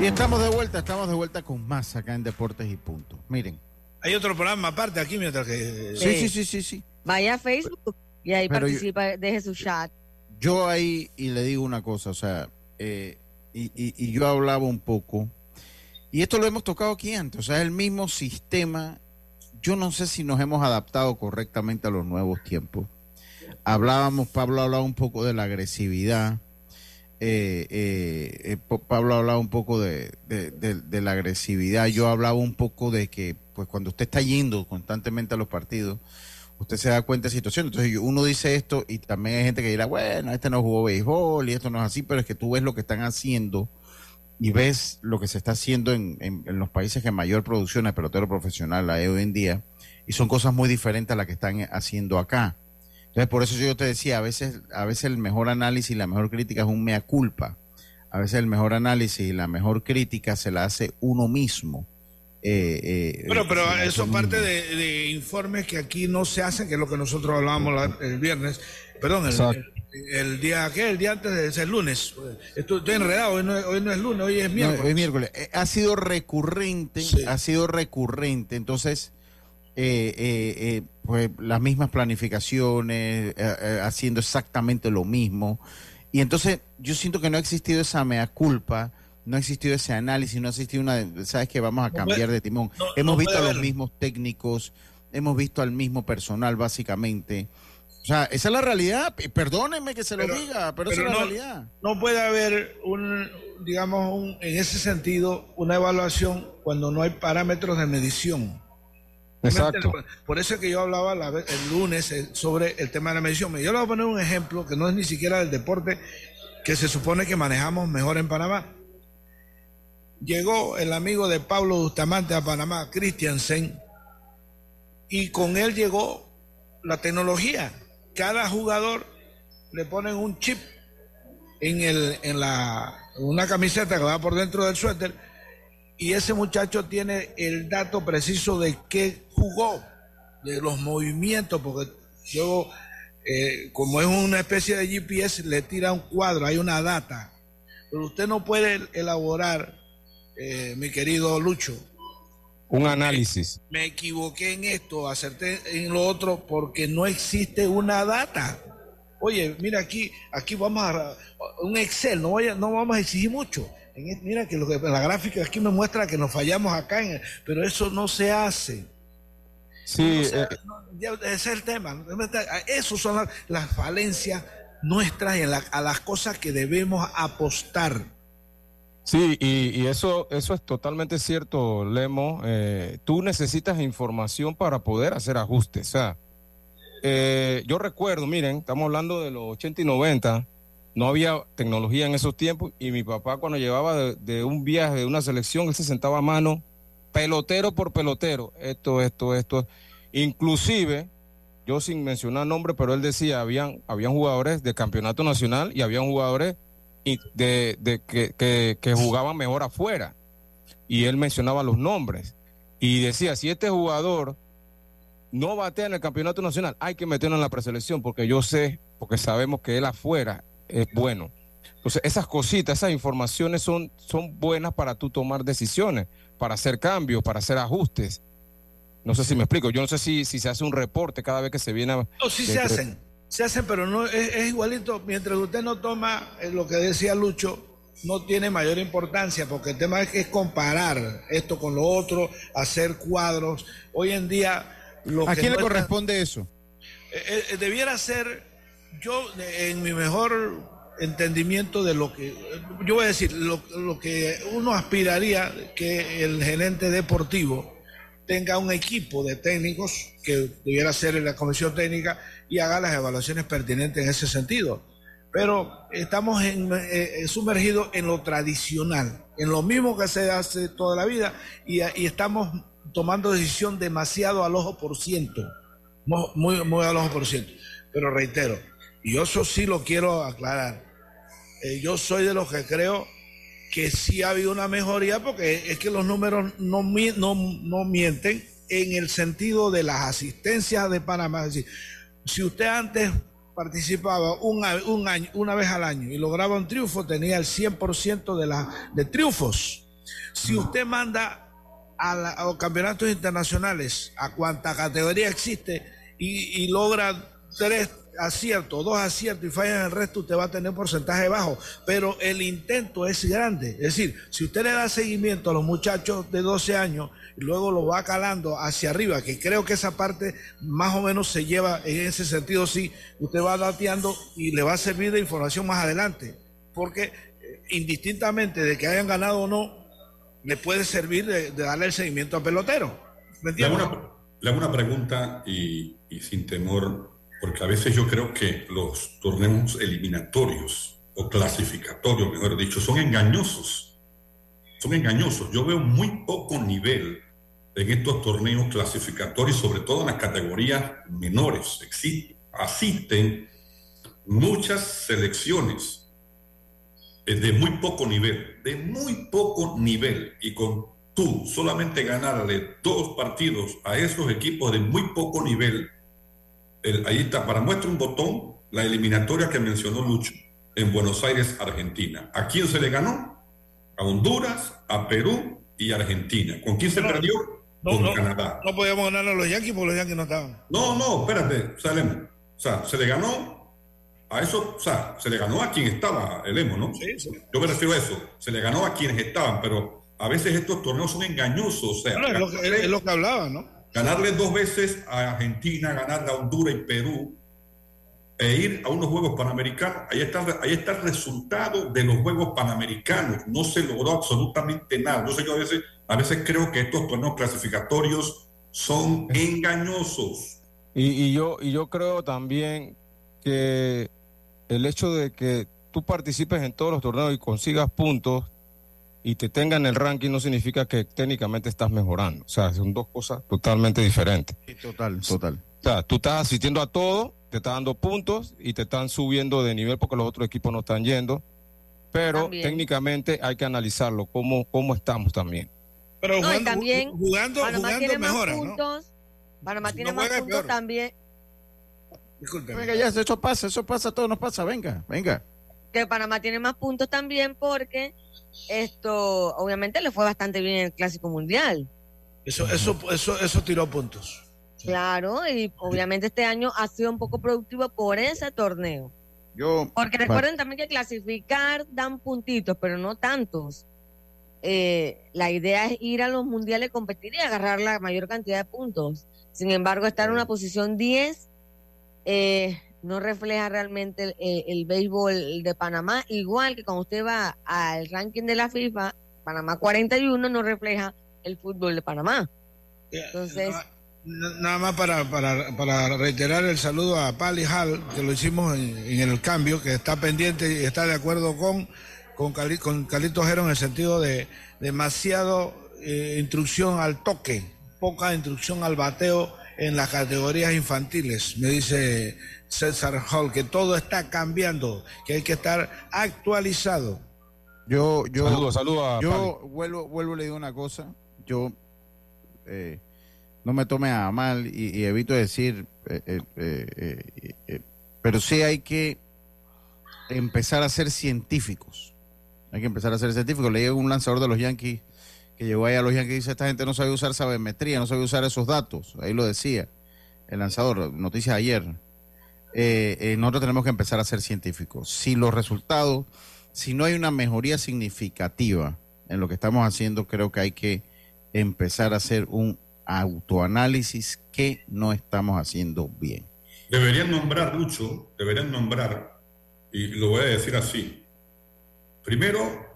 Y estamos de vuelta, estamos de vuelta con más acá en Deportes y Punto. Miren.
Hay otro programa aparte aquí mientras que...
Sí, sí, sí, sí, sí.
Vaya a Facebook y ahí
Pero
participa, deje su chat.
Yo ahí, y le digo una cosa, o sea, eh, y, y- y yo hablaba un poco, y esto lo hemos tocado aquí antes, o sea, es el mismo sistema, yo no sé si nos hemos adaptado correctamente a los nuevos tiempos. Hablábamos, Pablo hablaba un poco de la agresividad, eh, eh, eh, Pa- Pablo hablaba un poco de, de- la agresividad, yo hablaba un poco de que, pues cuando usted está yendo constantemente a los partidos, usted se da cuenta de situaciones. Entonces yo- uno dice esto y también hay gente que dirá, bueno, este no jugó béisbol y esto no es así, pero es que tú ves lo que están haciendo y ves lo que se está haciendo en, en- en los países que mayor producción de pelotero profesional hay hoy en día y son cosas muy diferentes a las que están haciendo acá. Entonces por eso yo te decía, a veces, a veces el mejor análisis y la mejor crítica es un mea culpa. A veces el mejor análisis y la mejor crítica se la hace uno mismo. Eh, eh,
Bueno, pero eso
uno
parte de, de informes que aquí no se hacen, que es lo que nosotros hablábamos la- el viernes, perdón, el, el- el día, ¿qué? El día antes de ser lunes. Estoy, estoy enredado, hoy no, es- hoy no es lunes, hoy es
No,
miércoles.
hoy es miércoles. Eh, ha sido recurrente, ha sido recurrente. Entonces, eh, eh, eh, pues las mismas planificaciones, eh, eh, haciendo exactamente lo mismo. Y entonces yo siento que no ha existido esa mea culpa, no ha existido ese análisis, no ha existido una, sabes que vamos a cambiar de timón.
no-
hemos
no
visto a los mismos técnicos, hemos visto al mismo personal básicamente. O sea, esa es la realidad. Perdónenme que se lo diga, pero, esa es la
no-
realidad.
No puede haber un, digamos, un- en ese sentido, una evaluación cuando no hay parámetros de medición.
Exacto.
Por, eso es que yo hablaba la el lunes eh, sobre el tema de la medición. Yo le voy a poner un ejemplo que no es ni siquiera del deporte que se supone que manejamos mejor en Panamá. Llegó el amigo de Pablo Bustamante a Panamá, Christiansen, y con él llegó la tecnología. Cada jugador le ponen un chip en, el, en la, una camiseta que va por dentro del suéter y ese muchacho tiene el dato preciso de qué jugó, de los movimientos, porque yo, eh, como es una especie de GPS, le tira un cuadro, hay una data. Pero usted no puede elaborar, eh, mi querido Lucho,
Un análisis.
me equivoqué en esto, acerté en lo otro, porque no existe una data. Oye, mira aquí, aquí vamos a un Excel, no, vaya, no vamos a exigir mucho. En mira que, lo que la gráfica aquí me muestra que nos fallamos acá, en- pero eso no se hace.
Sí, eh,
no, ese es el tema. Esas son las, las falencias nuestras y en la- a las cosas que debemos apostar.
Sí, y, y eso, eso es totalmente cierto, Lemo. Eh, tú necesitas información para poder hacer ajustes. O sea, eh, yo recuerdo, miren, estamos hablando de los 80 y 90, no había tecnología en esos tiempos y mi papá cuando llevaba de, un viaje, de una selección, él se sentaba a mano, pelotero por pelotero, esto, esto, esto. Inclusive, yo sin mencionar nombre, pero él decía, habían, habían jugadores de campeonato nacional y habían jugadores de, que- que jugaban mejor afuera. y él mencionaba los nombres y decía, si este jugador no batea en el campeonato nacional, hay que meterlo en la preselección porque yo sé, porque sabemos que él afuera es bueno. Entonces, esas cositas, esas informaciones son, son buenas para tú tomar decisiones, para hacer cambios, para hacer ajustes. No sé si me explico. Yo no sé si, si se hace un reporte cada vez que se viene a...
No, sí se hacen. Se hacen, pero no es, es igualito. Mientras usted no toma eh, lo que decía Lucho, no tiene mayor importancia, porque el tema es que es comparar esto con lo otro, hacer cuadros. Hoy en día... Lo
¿A
que
quién le
no
corresponde eso?
Eh, eh, debiera ser, yo en mi mejor entendimiento de lo que, yo voy a decir, lo, lo que uno aspiraría que el gerente deportivo tenga un equipo de técnicos que debiera ser la comisión técnica y haga las evaluaciones pertinentes en ese sentido. Pero estamos en, eh, eh, sumergidos en lo tradicional, en lo mismo que se hace toda la vida y, estamos tomando decisión demasiado al ojo por ciento muy, muy al ojo por ciento. Pero reitero, y yo eso sí lo quiero aclarar, eh, yo soy de los que creo que sí ha habido una mejoría porque es que los números no, no, no mienten en el sentido de las asistencias de Panamá. Es decir, si usted antes participaba un, año, una vez al año y lograba un triunfo, tenía el 100% de, la, de triunfos. Si usted manda a, la- a los campeonatos internacionales, a cuanta categoría existe, y, y logra tres aciertos, dos aciertos y falla en el resto, usted va a tener porcentaje bajo. Pero el intento es grande. Es decir, si usted le da seguimiento a los muchachos de 12 años y luego lo va calando hacia arriba, que creo que esa parte más o menos se lleva en ese sentido, sí, usted va dateando y le va a servir de información más adelante. Porque eh, indistintamente de que hayan ganado o no, le puede servir de, darle el seguimiento al pelotero. ¿Me entiendes?
le hago una pregunta y sin temor, porque a veces yo creo que los torneos eliminatorios o clasificatorios, mejor dicho, son engañosos. Son engañosos. Yo veo muy poco nivel en estos torneos clasificatorios, sobre todo en las categorías menores. Exi- asisten muchas selecciones de muy poco nivel, de muy poco nivel, y con tú solamente ganarle dos partidos a esos equipos de muy poco nivel, el- ahí está, para muestra un botón, la eliminatoria que mencionó Lucho en Buenos Aires, Argentina. ¿A quién se le ganó? A Honduras, a Perú y Argentina. ¿Con quién se perdió?
No,
Con
no,
Canadá.
no podíamos ganar a los Yankees porque los Yankees no estaban.
No, no, espérate, Salemo. O sea, se le ganó a eso, o sea, se le ganó a quien estaba el emo, ¿no? Yo me refiero a eso, se le ganó a quienes estaban, pero a veces estos torneos son engañosos, o sea,
Bueno, es, lo que, es lo que hablaba, ¿no?
Ganarle dos veces a Argentina, ganarle a Honduras y Perú, e ir a unos Juegos Panamericanos, ahí está, ahí está el resultado de los Juegos Panamericanos, no se logró absolutamente nada. Yo a veces, a veces creo que estos torneos clasificatorios son engañosos.
Y, y yo, y yo creo también que el hecho de que tú participes en todos los torneos y consigas puntos y te tengan el ranking no significa que técnicamente estás mejorando. O sea, son dos cosas totalmente diferentes.
Total, total.
O sea, tú estás asistiendo a todo, te estás dando puntos y te están subiendo de nivel porque los otros equipos no están yendo. Pero
También.
técnicamente hay que analizarlo, cómo, cómo estamos también.
Pero
No,
jugando,
también
jugando,
Panamá
jugando
tiene más puntos. Panamá tiene
no
más puntos
peor.
también.
Disculpe.
Venga, ya, eso pasa, eso pasa, todo nos pasa, venga, venga.
que Panamá tiene más puntos también porque esto obviamente le fue bastante bien en el Clásico Mundial.
Eso, eso, eso, eso tiró puntos.
Claro, y obviamente este año ha sido un poco productivo por ese torneo.
Yo,
Porque recuerden también que clasificar dan puntitos, pero no tantos. Eh, la idea es ir a los mundiales, competir y agarrar la mayor cantidad de puntos. Sin embargo, estar en una posición 10 eh, no refleja realmente el, eh, el béisbol de Panamá. Igual que cuando usted va al ranking de la FIFA, Panamá 41 no refleja el fútbol de Panamá. Entonces,
Nada más para, para, para reiterar el saludo a Pali Hall, que lo hicimos en, en el cambio, que está pendiente y está de acuerdo con, con, Cali- con Calito Jero en el sentido de demasiado eh, instrucción al toque, poca instrucción al bateo en las categorías infantiles. Me dice César Hall que todo está cambiando, que hay que estar actualizado.
Yo, yo,
saludos a
Yo vuelvo, vuelvo le digo una cosa. Yo eh, no me tome a mal y, y evito decir, eh, eh, eh, eh, pero sí hay que empezar a ser científicos. Hay que empezar a ser científicos. Le llega un lanzador de los Yankees que llegó ahí a Yankees y dice, esta gente no sabe usar sabermetría, no sabe usar esos datos. Ahí lo decía el lanzador, noticias ayer. Eh, eh, nosotros tenemos que empezar a ser científicos. Si los resultados, si no hay una mejoría significativa en lo que estamos haciendo, creo que hay que empezar a hacer un autoanálisis que no estamos haciendo bien.
Deberían nombrar, Lucho, deberían nombrar, y lo voy a decir así. Primero,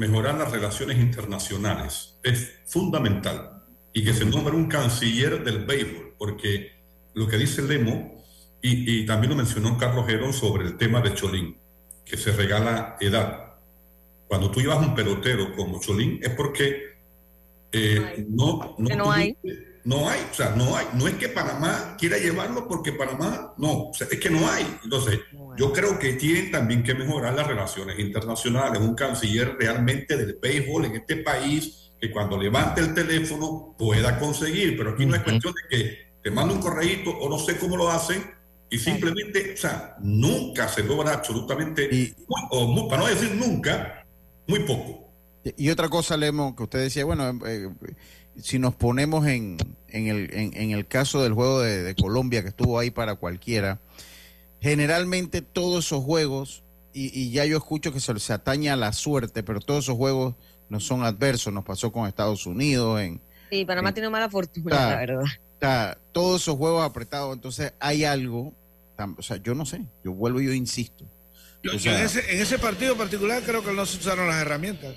mejorar las relaciones internacionales. Es fundamental. Y que se nombre un canciller del béisbol, porque lo que dice Lemo, y, y también lo mencionó Carlos Gerón sobre el tema de Cholín, que se regala edad. Cuando tú llevas un pelotero como Cholín, es porque eh, no, no,
Que no hay.
No hay, o sea, no hay. No es que Panamá quiera llevarlo porque Panamá, no, o sea, es que no hay. Entonces, yo creo que tienen también que mejorar las relaciones internacionales. Un canciller realmente del béisbol en este país que cuando levante el teléfono pueda conseguir, pero aquí no es cuestión de que te manda un correíto o no sé cómo lo hacen y simplemente, o sea, nunca se logra absolutamente, muy- o muy- para no decir nunca, muy poco.
Y otra cosa, Lemo, que usted decía, bueno, eh, eh, si nos ponemos en, en, el, en, en el caso del juego de, de Colombia, que estuvo ahí para cualquiera, generalmente todos esos juegos, y, y ya yo escucho que se, se atañe a la suerte, pero todos esos juegos no son adversos, nos pasó con Estados Unidos, en,
Sí, Panamá tiene mala fortuna, la verdad.
todos esos juegos apretados, entonces hay algo, tam- o sea, yo no sé, yo vuelvo y yo insisto.
Yo-
O
yo
sea,
en, ese, en ese partido particular creo que no se usaron las herramientas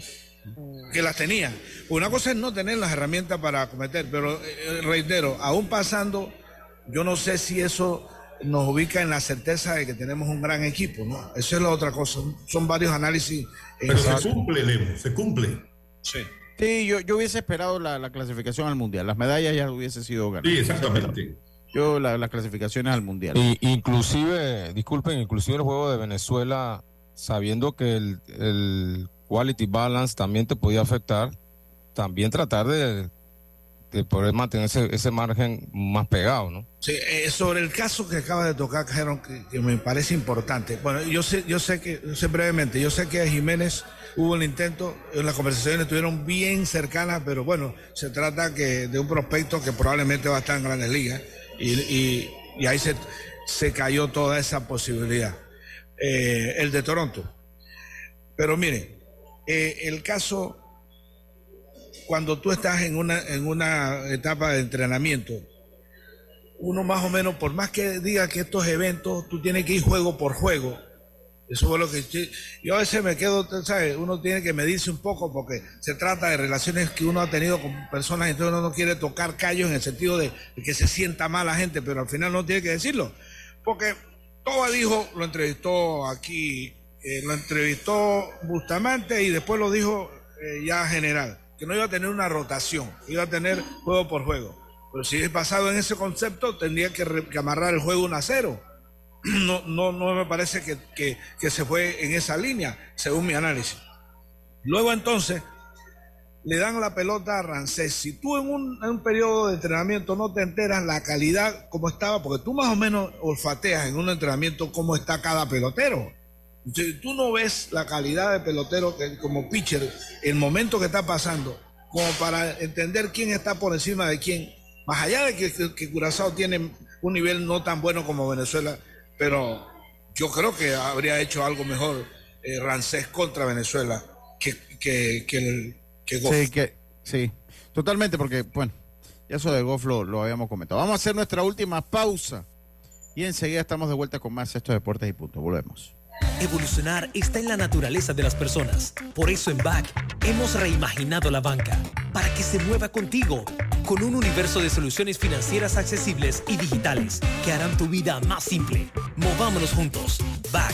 que las tenía. Una cosa es no tener las herramientas para cometer, pero eh, reitero, aún pasando, yo no sé si eso nos ubica en la certeza de que tenemos un gran equipo, ¿no? Eso es la otra cosa. Son varios análisis.
Pero se cumple, Lemo, se cumple.
Sí.
Sí, yo, yo hubiese esperado la, la clasificación al mundial. Las medallas ya hubiese sido ganadas.
Sí, exactamente.
Yo la- las clasificaciones al mundial.
Y, inclusive, disculpen, inclusive el juego de Venezuela, sabiendo que el, el quality balance también te podía afectar, también tratar de, de poder mantener ese, ese margen más pegado, ¿no?
Eh, sobre el caso que acaba de tocar, que, me parece importante. Bueno, yo sé, yo sé que, yo sé brevemente, yo sé que a Jiménez hubo el intento, en las conversaciones estuvieron bien cercanas, pero bueno, se trata que de un prospecto que probablemente va a estar en grandes ligas y, y- ahí se, se cayó toda esa posibilidad. Eh, el de Toronto. Pero mire, eh, el caso, cuando tú estás en una, en una etapa de entrenamiento, uno más o menos, por más que diga que estos eventos, tú tienes que ir juego por juego. Eso fue lo que yo, a veces me quedo, ¿sabes? Uno tiene que medirse un poco porque se trata de relaciones que uno ha tenido con personas, entonces uno no quiere tocar callos en el sentido de que se sienta mal la gente, pero al final no tiene que decirlo. Porque Toba dijo, lo entrevistó aquí, eh, lo entrevistó Bustamante y después lo dijo eh, ya general, que no iba a tener una rotación, iba a tener juego por juego. Pero si es basado en ese concepto, tendría que, amarrar el juego 1 a 0. No, no, no me parece que, que- que se fue en esa línea, según mi análisis. Luego entonces, le dan la pelota a Rancés. Si tú en un, en un periodo de entrenamiento no te enteras la calidad como estaba, porque tú más o menos olfateas en un entrenamiento cómo está cada pelotero. Si tú no ves la calidad de pelotero que, como pitcher, el momento que está pasando, como para entender quién está por encima de quién, más allá de que, Curazao tiene un nivel no tan bueno como Venezuela, pero yo creo que habría hecho algo mejor eh, Rancés contra Venezuela que, que, que el que Goff.
Sí, sí, totalmente, porque, bueno, ya eso de Goff lo, lo habíamos comentado. Vamos a hacer nuestra última pausa y enseguida estamos de vuelta con más estos deportes y punto. Volvemos.
Evolucionar está en la naturaleza de las personas. Por eso en BAC hemos reimaginado la banca para que se mueva contigo, con un universo de soluciones financieras accesibles y digitales que harán tu vida más simple. Movámonos juntos. BAC.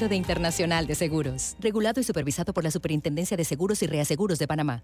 de Internacional de Seguros. Regulado y supervisado por la Superintendencia de Seguros y Reaseguros de Panamá.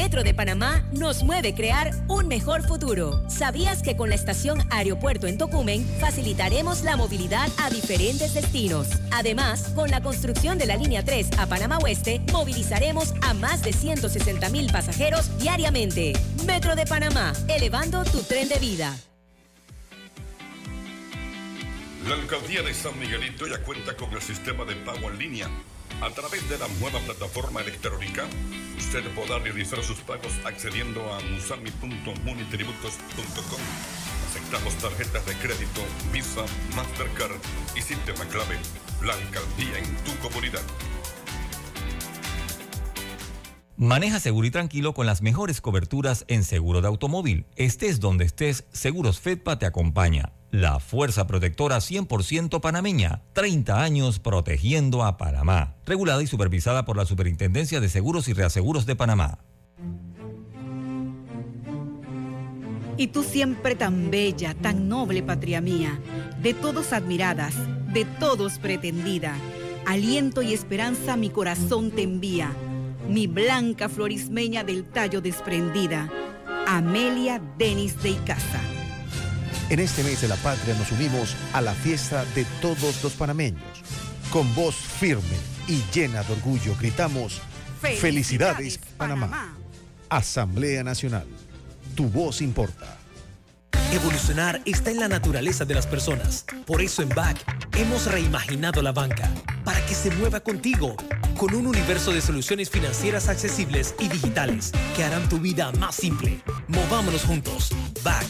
Metro de Panamá nos mueve crear un mejor futuro. ¿Sabías que con la estación Aeropuerto en Tocumen facilitaremos la movilidad a diferentes destinos? Además, con la construcción de la línea 3 a Panamá Oeste, movilizaremos a más de 160 mil pasajeros diariamente. Metro de Panamá, elevando tu tren de vida.
La alcaldía de San Miguelito ya cuenta con el sistema de pago en línea. A través de la nueva plataforma electrónica, usted podrá realizar sus pagos accediendo a musami.munitributos.com. Aceptamos tarjetas de crédito, Visa, Mastercard y sistema clave. La alcaldía en tu comunidad.
Maneja seguro y tranquilo con las mejores coberturas en seguro de automóvil. Estés donde estés, Seguros Fedpa te acompaña. La fuerza protectora 100% panameña. 30 años protegiendo a Panamá. Regulada y supervisada por la Superintendencia de Seguros y Reaseguros de Panamá.
Y tú siempre tan bella, tan noble, patria mía, de todos admiradas, de todos pretendida. Aliento y esperanza mi corazón te envía, mi blanca florismeña del tallo desprendida. Amelia Denis de Icaza.
En este mes de la patria nos unimos a la fiesta de todos los panameños. Con voz firme y llena de orgullo gritamos, Felicidades, Panamá. Asamblea Nacional. Tu voz importa.
Evolucionar está en la naturaleza de las personas. Por eso en BAC hemos reimaginado la banca para que se mueva contigo con un universo de soluciones financieras accesibles y digitales que harán tu vida más simple. Movámonos juntos. BAC.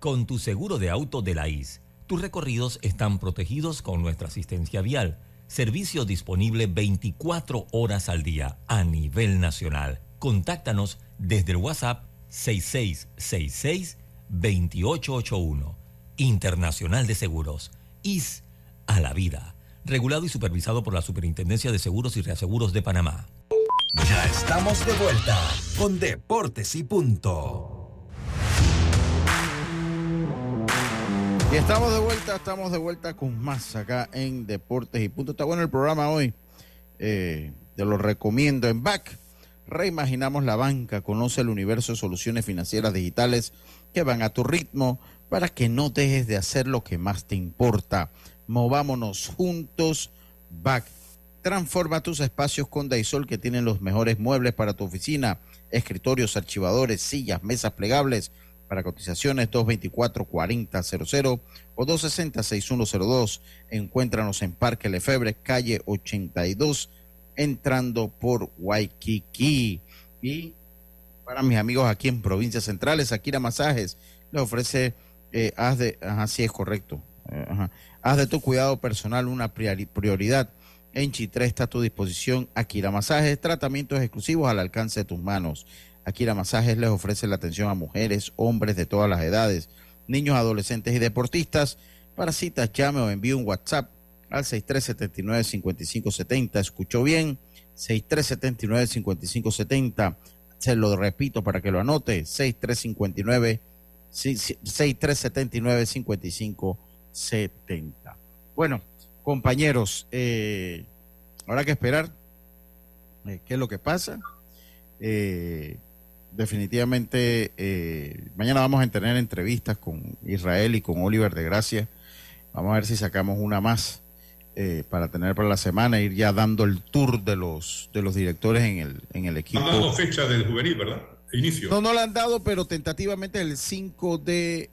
Con tu seguro de auto de la IS, tus recorridos están protegidos con nuestra asistencia vial. Servicio disponible 24 horas al día a nivel nacional. Contáctanos desde el WhatsApp 6666 2881. Internacional de Seguros. IS a la vida. Regulado y supervisado por la Superintendencia de Seguros y Reaseguros de Panamá.
Ya estamos de vuelta con Deportes y Punto.
Y estamos de vuelta, estamos de vuelta con más acá en Deportes y Punto. Está bueno el programa hoy. Eh, te lo recomiendo en Back. Reimaginamos la banca, conoce el universo de soluciones financieras digitales que van a tu ritmo para que no dejes de hacer lo que más te importa. Movámonos juntos. Back. Transforma tus espacios con Daisol que tienen los mejores muebles para tu oficina, escritorios, archivadores, sillas, mesas plegables. Para cotizaciones 224-4000 o 260-6102. Encuéntranos en Parque Lefebre, calle 82, entrando por Waikiki. Y para mis amigos aquí en Provincias Centrales, Akira Masajes le ofrece, eh, haz de, ajá, sí es correcto, eh, haz de tu cuidado personal una priori- prioridad. En Chitré está a tu disposición Akira Masajes, tratamientos exclusivos al alcance de tus manos. Akira Masajes les ofrece la atención a mujeres, hombres de todas las edades, niños, adolescentes y deportistas. Para citas, llame o envíe un WhatsApp al 6379-5570. ¿Escuchó bien? 6379-5570. Se lo repito para que lo anote. 6359 6379-5570. Bueno, compañeros, eh, habrá que esperar eh, qué es lo que pasa. Eh, definitivamente, eh, mañana vamos a tener entrevistas con Israel y con Oliver de Gracia. Vamos a ver si sacamos una más eh, para tener para la semana, ir ya dando el tour de los de los directores en el, en el equipo.
Han dado fecha del juvenil, ¿verdad? Inicio.
No, no la han dado, pero tentativamente el 5 de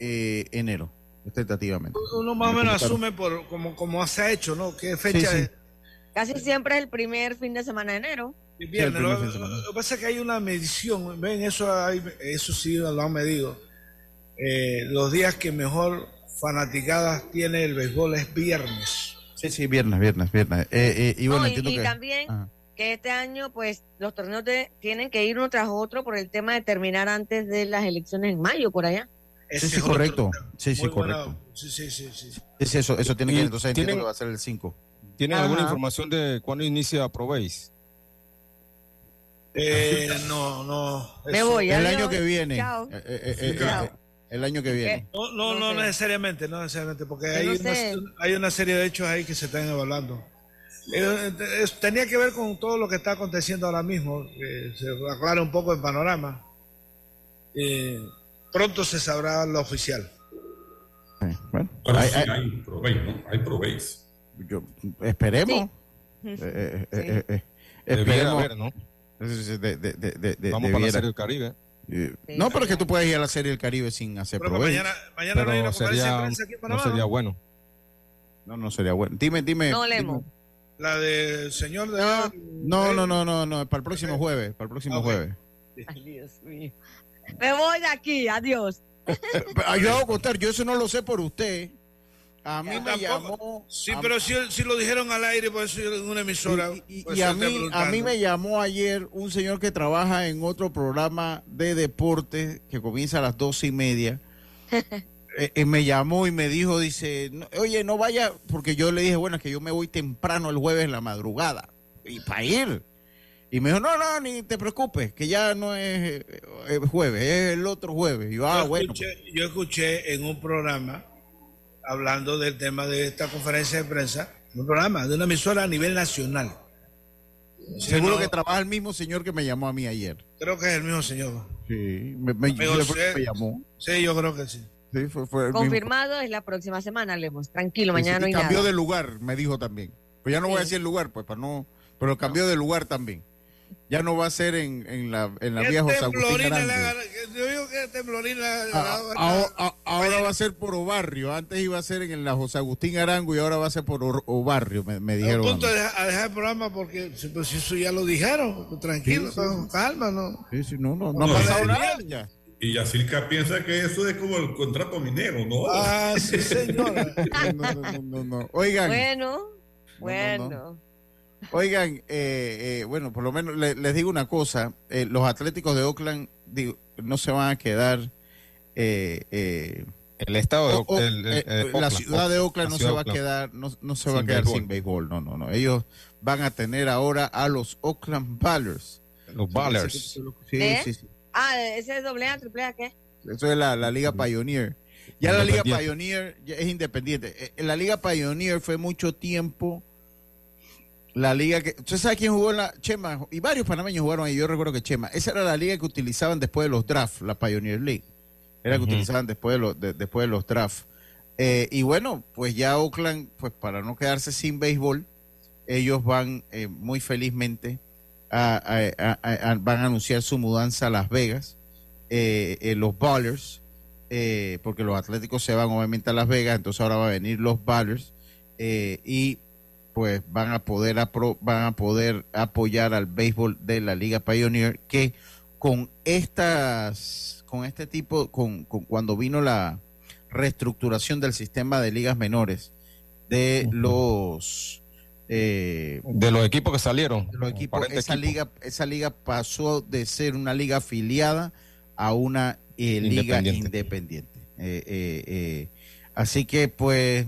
eh, enero. Tentativamente.
Uno más o menos asume por como, como se ha hecho, ¿no? ¿Qué fecha
Sí, sí.
es?
Casi siempre es el primer fin de semana de enero.
El viernes,
Sí, el primer
lo, que pasa es que hay una medición, ven, eso, hay- eso sí lo han medido. Eh, los días que mejor fanaticadas tiene el béisbol es viernes.
Sí, sí, viernes, viernes, viernes. Eh, eh, y bueno,
No, y,
entiendo
y
que...
también
Ajá.
que este año, pues, los torneos de- tienen que ir uno tras otro por el tema de terminar antes de las elecciones en mayo, por allá.
Sí,
Ese
sí,
es
correcto. Sí, sí,
buena-
correcto.
Sí, sí, sí, sí.
Sí, eso, eso tiene que... Entonces entiendo que va a ser el 5.
¿Tienen alguna información de cuándo inicia Probéis?
Eh, no, no.
Me
eso-
voy,
El año que viene.
Chao.
Eh, eh,
Chao.
el año que viene.
No, no,
No
necesariamente, no necesariamente, porque hay,
no
una, hay una serie de hechos ahí que se están evaluando. Eh, tenía que ver con todo lo que está aconteciendo ahora mismo, que se aclara un poco el panorama. Eh, pronto se sabrá lo oficial.
Bueno,
Ahora
hay-
sí
hay-
hay probéis, ¿no? Hay probéis.
yo- esperemos.
Sí.
Eh, eh, eh, eh, eh, esperemos.
haber, ¿no?
De-
Vamos para la. Serie del Caribe.
Eh,
Sí,
No, pero es que tú puedes ir a la Serie del Caribe sin hacer provecho.
mañana, mañana no hay
Pero
una
sería,
aquí
no sería
¿no?
bueno.
No, no sería bueno. Dime, dime.
No,
dime.
Lemo.
La del señor de...
No, no, no, no, no, para el próximo jueves, para el próximo
Ah,
jueves.
Ay, Dios mío. Me voy de aquí, adiós.
Pero, Yo hago contar, yo eso no lo sé por usted. A mí me llamó.
Sí,
a-
pero si, si lo dijeron al aire, por eso en una emisora.
Y, y-
por
y
eso
a mí, a mí me llamó ayer un señor que trabaja en otro programa de deportes que comienza a las doce y media. Eh, eh, me llamó y me dijo, dice, "No, oye, no vaya, porque yo le dije, bueno, es que yo me voy temprano el jueves en la madrugada y para ir. Y me dijo, no, no, ni te preocupes, que ya no es eh, eh, jueves, es el otro jueves. Y yo, ah,
yo,
bueno.
escuché, yo escuché en un programa hablando del tema de esta conferencia de prensa, un programa de una emisora a nivel nacional.
Seguro
no,
que trabaja el mismo señor que me llamó a mí ayer.
Creo que es el mismo señor.
Sí, me, me-
Amigo,
yo- fue que
sí.
me llamó.
Sí, yo creo que sí.
Sí, fue, fue el mismo.
Confirmado es la próxima semana, Lemos. Tranquilo, mañana
sí,
no hay
cambió
nada.
de lugar, me dijo también. Pues ya no voy a decir el lugar, pues para no, pero cambió de lugar también. Ya no va a ser en, en la, en la
¿Qué
vieja José Agustín
Yo digo que temblorina le
A-
agarra-
a- a- ahora va a ser por Obarrio. Antes iba a ser en la José Agustín Arango y ahora va a ser por Or- Obarrio, me, me dijeron. a
punto de dejar, a dejar el programa porque si, pues, eso ya lo dijeron, tranquilo,
Sí, sí.
con calma, ¿no?
Sí, sí, no, no, no,
No,
ha pasado nada ya.
Y Yacirca piensa que eso es como el contrato minero, ¿no?
Ah, sí, señora.
No, no, no, no, no. Oigan,
Bueno,
no,
bueno.
Oigan, eh, eh, bueno, por lo menos le- les digo una cosa. eh, los Atléticos de Oakland digo, no se van a quedar eh, eh,
El estado de
O- o-
el- el-
eh, la
Oakland,
ciudad de Oakland
la
no se
ciudad de
va a
Oakland.
quedar, no, no se va a
Sin
quedar
béisbol.
sin béisbol, no, no, no. Ellos van a tener ahora a los Oakland Ballers.
Los Ballers.
Sí,
¿Eh?
sí, sí.
Ah, ese es doble A, triple A, ¿qué?
Eso es la, la Liga Pioneer. Ya la Liga. Pioneer ya es independiente. La Liga Pioneer fue mucho tiempo la liga que... ¿Usted sabe quién jugó en la... Chema, y varios panameños jugaron ahí, yo recuerdo que Chema. Esa era la liga que utilizaban después de los drafts, la Pioneer League. Era que
Ujú.
utilizaban después de, los de- después de los drafts. Eh, y bueno, pues ya Oakland, pues para no quedarse sin béisbol, ellos van eh, muy felizmente a, a- a- a- a- van a anunciar su mudanza a Las Vegas, eh, eh, los Ballers, porque los Atléticos se van obviamente a Las Vegas, entonces ahora van a venir los Ballers y pues van a poder apro- van a poder apoyar al béisbol de la Liga Pioneer que con estas con este tipo con, con cuando vino la reestructuración del sistema de ligas menores de los eh,
De los equipos que salieron.
los equipos,
40
esa liga, esa liga pasó de ser una liga afiliada a una eh, liga
Independiente.
independiente. Eh, eh, así que, pues,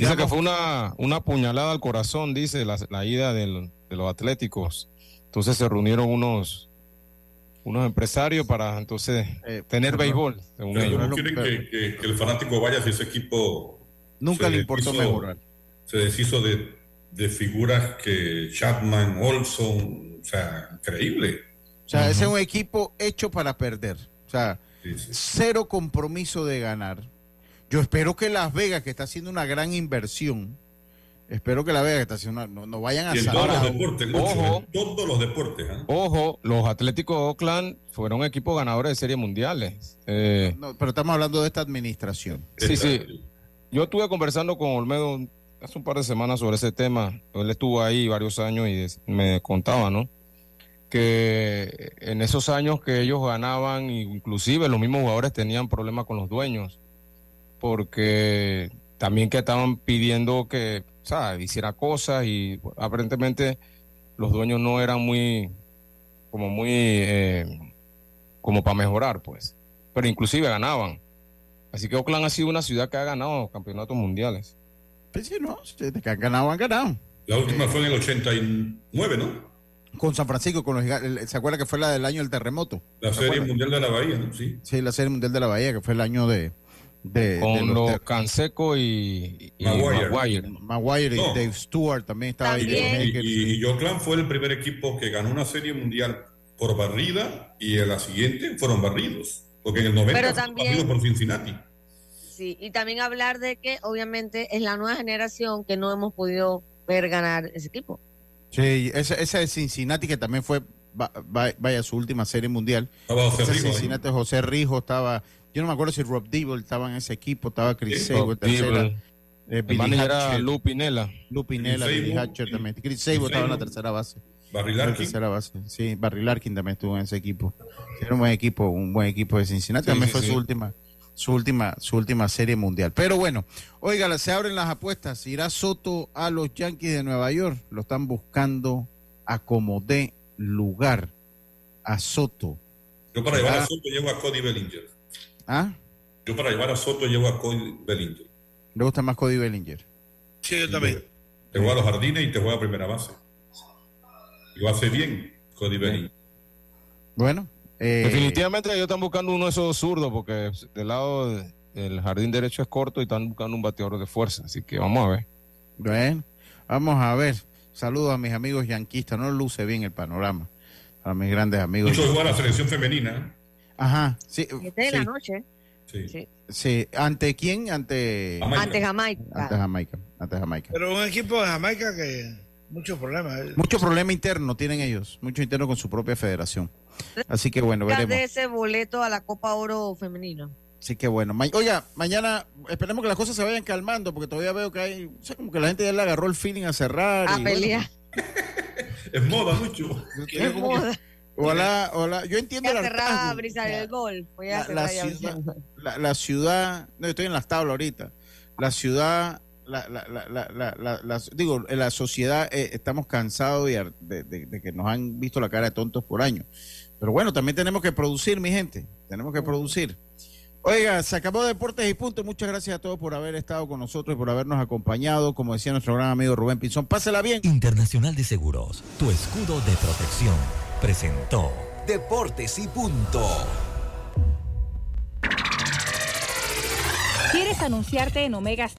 Dice que fue una, una puñalada al corazón, dice, la, la ida del- de los atléticos. Entonces se reunieron unos, unos empresarios para entonces
Eh,
tener
pero-
béisbol, según
Pero
ellos.
no quieren que, que- que el fanático vaya si ese equipo
nunca
se
le importó
deshizo-
mejorar.
se deshizo de, de figuras que Chapman, Olson, o sea, increíble.
O sea, ese es un equipo hecho para perder. O sea, cero compromiso de ganar. Yo espero que Las Vegas, que está haciendo una gran inversión, espero que Las Vegas, que está haciendo una- no, no vayan a
Y en todos los deportes,
Ojo.
todos los deportes.
Ojo, los Atléticos de Oakland fueron equipos ganadores de series mundiales. Eh,
No, pero estamos hablando de esta administración.
Sí, sí. Yo estuve conversando con Olmedo hace un par de semanas sobre ese tema. Él estuvo ahí varios años y me contaba, ¿no? Que en esos años que ellos ganaban, inclusive los mismos jugadores tenían problemas con los dueños, porque también que estaban pidiendo que, sea, hiciera cosas y aparentemente los dueños no eran muy, como muy, eh, como para mejorar, pues. Pero inclusive ganaban. Así que Oakland ha sido una ciudad que ha ganado campeonatos mundiales.
Pues sí, no, de que han ganado, han ganado.
La última fue en el 89, ¿no?
Con San Francisco, con los gigantes. ¿Se acuerda que fue la del año del terremoto?
La
¿Se
Serie
acuerda?
Mundial de la Bahía, ¿no? Sí.
Sí, la Serie Mundial de la Bahía, que fue el año de. De
Con
de
los Canseco y, y
Maguire.
Maguire.
Maguire y
No.
Dave Stewart también estaba ahí.
Y, y, Oakland fue el primer equipo que ganó una Serie Mundial por barrida y en la siguiente fueron barridos. Porque en el 90
Pero
fueron
también-
barridos por Cincinnati.
Sí, y también hablar de que obviamente es la nueva generación que no hemos podido ver ganar ese equipo.
Sí, esa, esa de Cincinnati que también fue, va- va- vaya, su última serie mundial.
Estaba José Rijo ahí.
Cincinnati, José Rijo estaba, yo no me acuerdo si Rob Dibble estaba en ese equipo, estaba Chris Sable, tercera. Eh, Billy
manager era
Hatcher,
Lou Pinella.
Lou Pinella, Billy Hatcher también. Chris Sable estaba en la tercera base.
Barry
la
Larkin.
tercera base. Sí, Barry Larkin también estuvo en ese equipo. Era un buen equipo, un buen equipo de Cincinnati.
Sí,
también
sí,
fue
sí.
su última, su última, su última serie mundial. Pero bueno, oiga, se abren las apuestas. Irá Soto a los Yankees de Nueva York. Lo están buscando a como de lugar a Soto.
Yo para llevar a Soto llevo a Cody Bellinger.
¿Ah?
Yo para llevar a Soto llevo a Cody Bellinger.
¿Le gusta más Cody Bellinger?
Sí, yo también.
Te juega a los jardines y te juega a primera base. Y lo hace bien Cody Bellinger.
Bueno, eh,
Definitivamente ellos están buscando uno de esos zurdos porque del lado de- del jardín derecho es corto y están buscando un bateador de fuerza. Así que vamos a ver.
Bueno, vamos a ver. Saludos a mis amigos yanquistas. No luce bien el panorama. A mis grandes amigos.
Mucho juega la selección femenina.
Ajá, sí.
Siete de la
sí,
noche.
Sí.
Sí.
sí. ¿Ante quién? Ante
Jamaica.
Ante Jamaica.
Ante Jamaica. Ante Jamaica.
Pero un equipo de Jamaica que muchos problemas. ¿eh?
Mucho problema interno tienen ellos. Mucho interno con su propia federación. Así que bueno,
de
veremos.
ese boleto a la Copa Oro femenina.
Así que bueno. Ma- Oiga, mañana esperemos que las cosas se vayan calmando porque todavía veo que hay. O sea, como que la gente ya le agarró el feeling a cerrar.
A
y,
pelear.
Es moda mucho.
Es
que- Ojalá, ojalá. Yo entiendo el
a cerrar a
hartazgo.
brisar el gol. Voy a
La- ciudad- la, la ciudad, no, estoy en las tablas ahorita, la ciudad, la, la, la, la, la- la- la- digo, en la sociedad eh, estamos cansados de que nos han visto la cara de tontos por años. Pero bueno, también tenemos que producir, mi gente, tenemos que producir. Oiga, se acabó Deportes y Punto. Muchas gracias a todos por haber estado con nosotros y por habernos acompañado. Como decía nuestro gran amigo Rubén Pinzón, pásela bien.
Internacional de Seguros, tu escudo de protección, presentó
Deportes y Punto.
¿Quieres anunciarte en Omega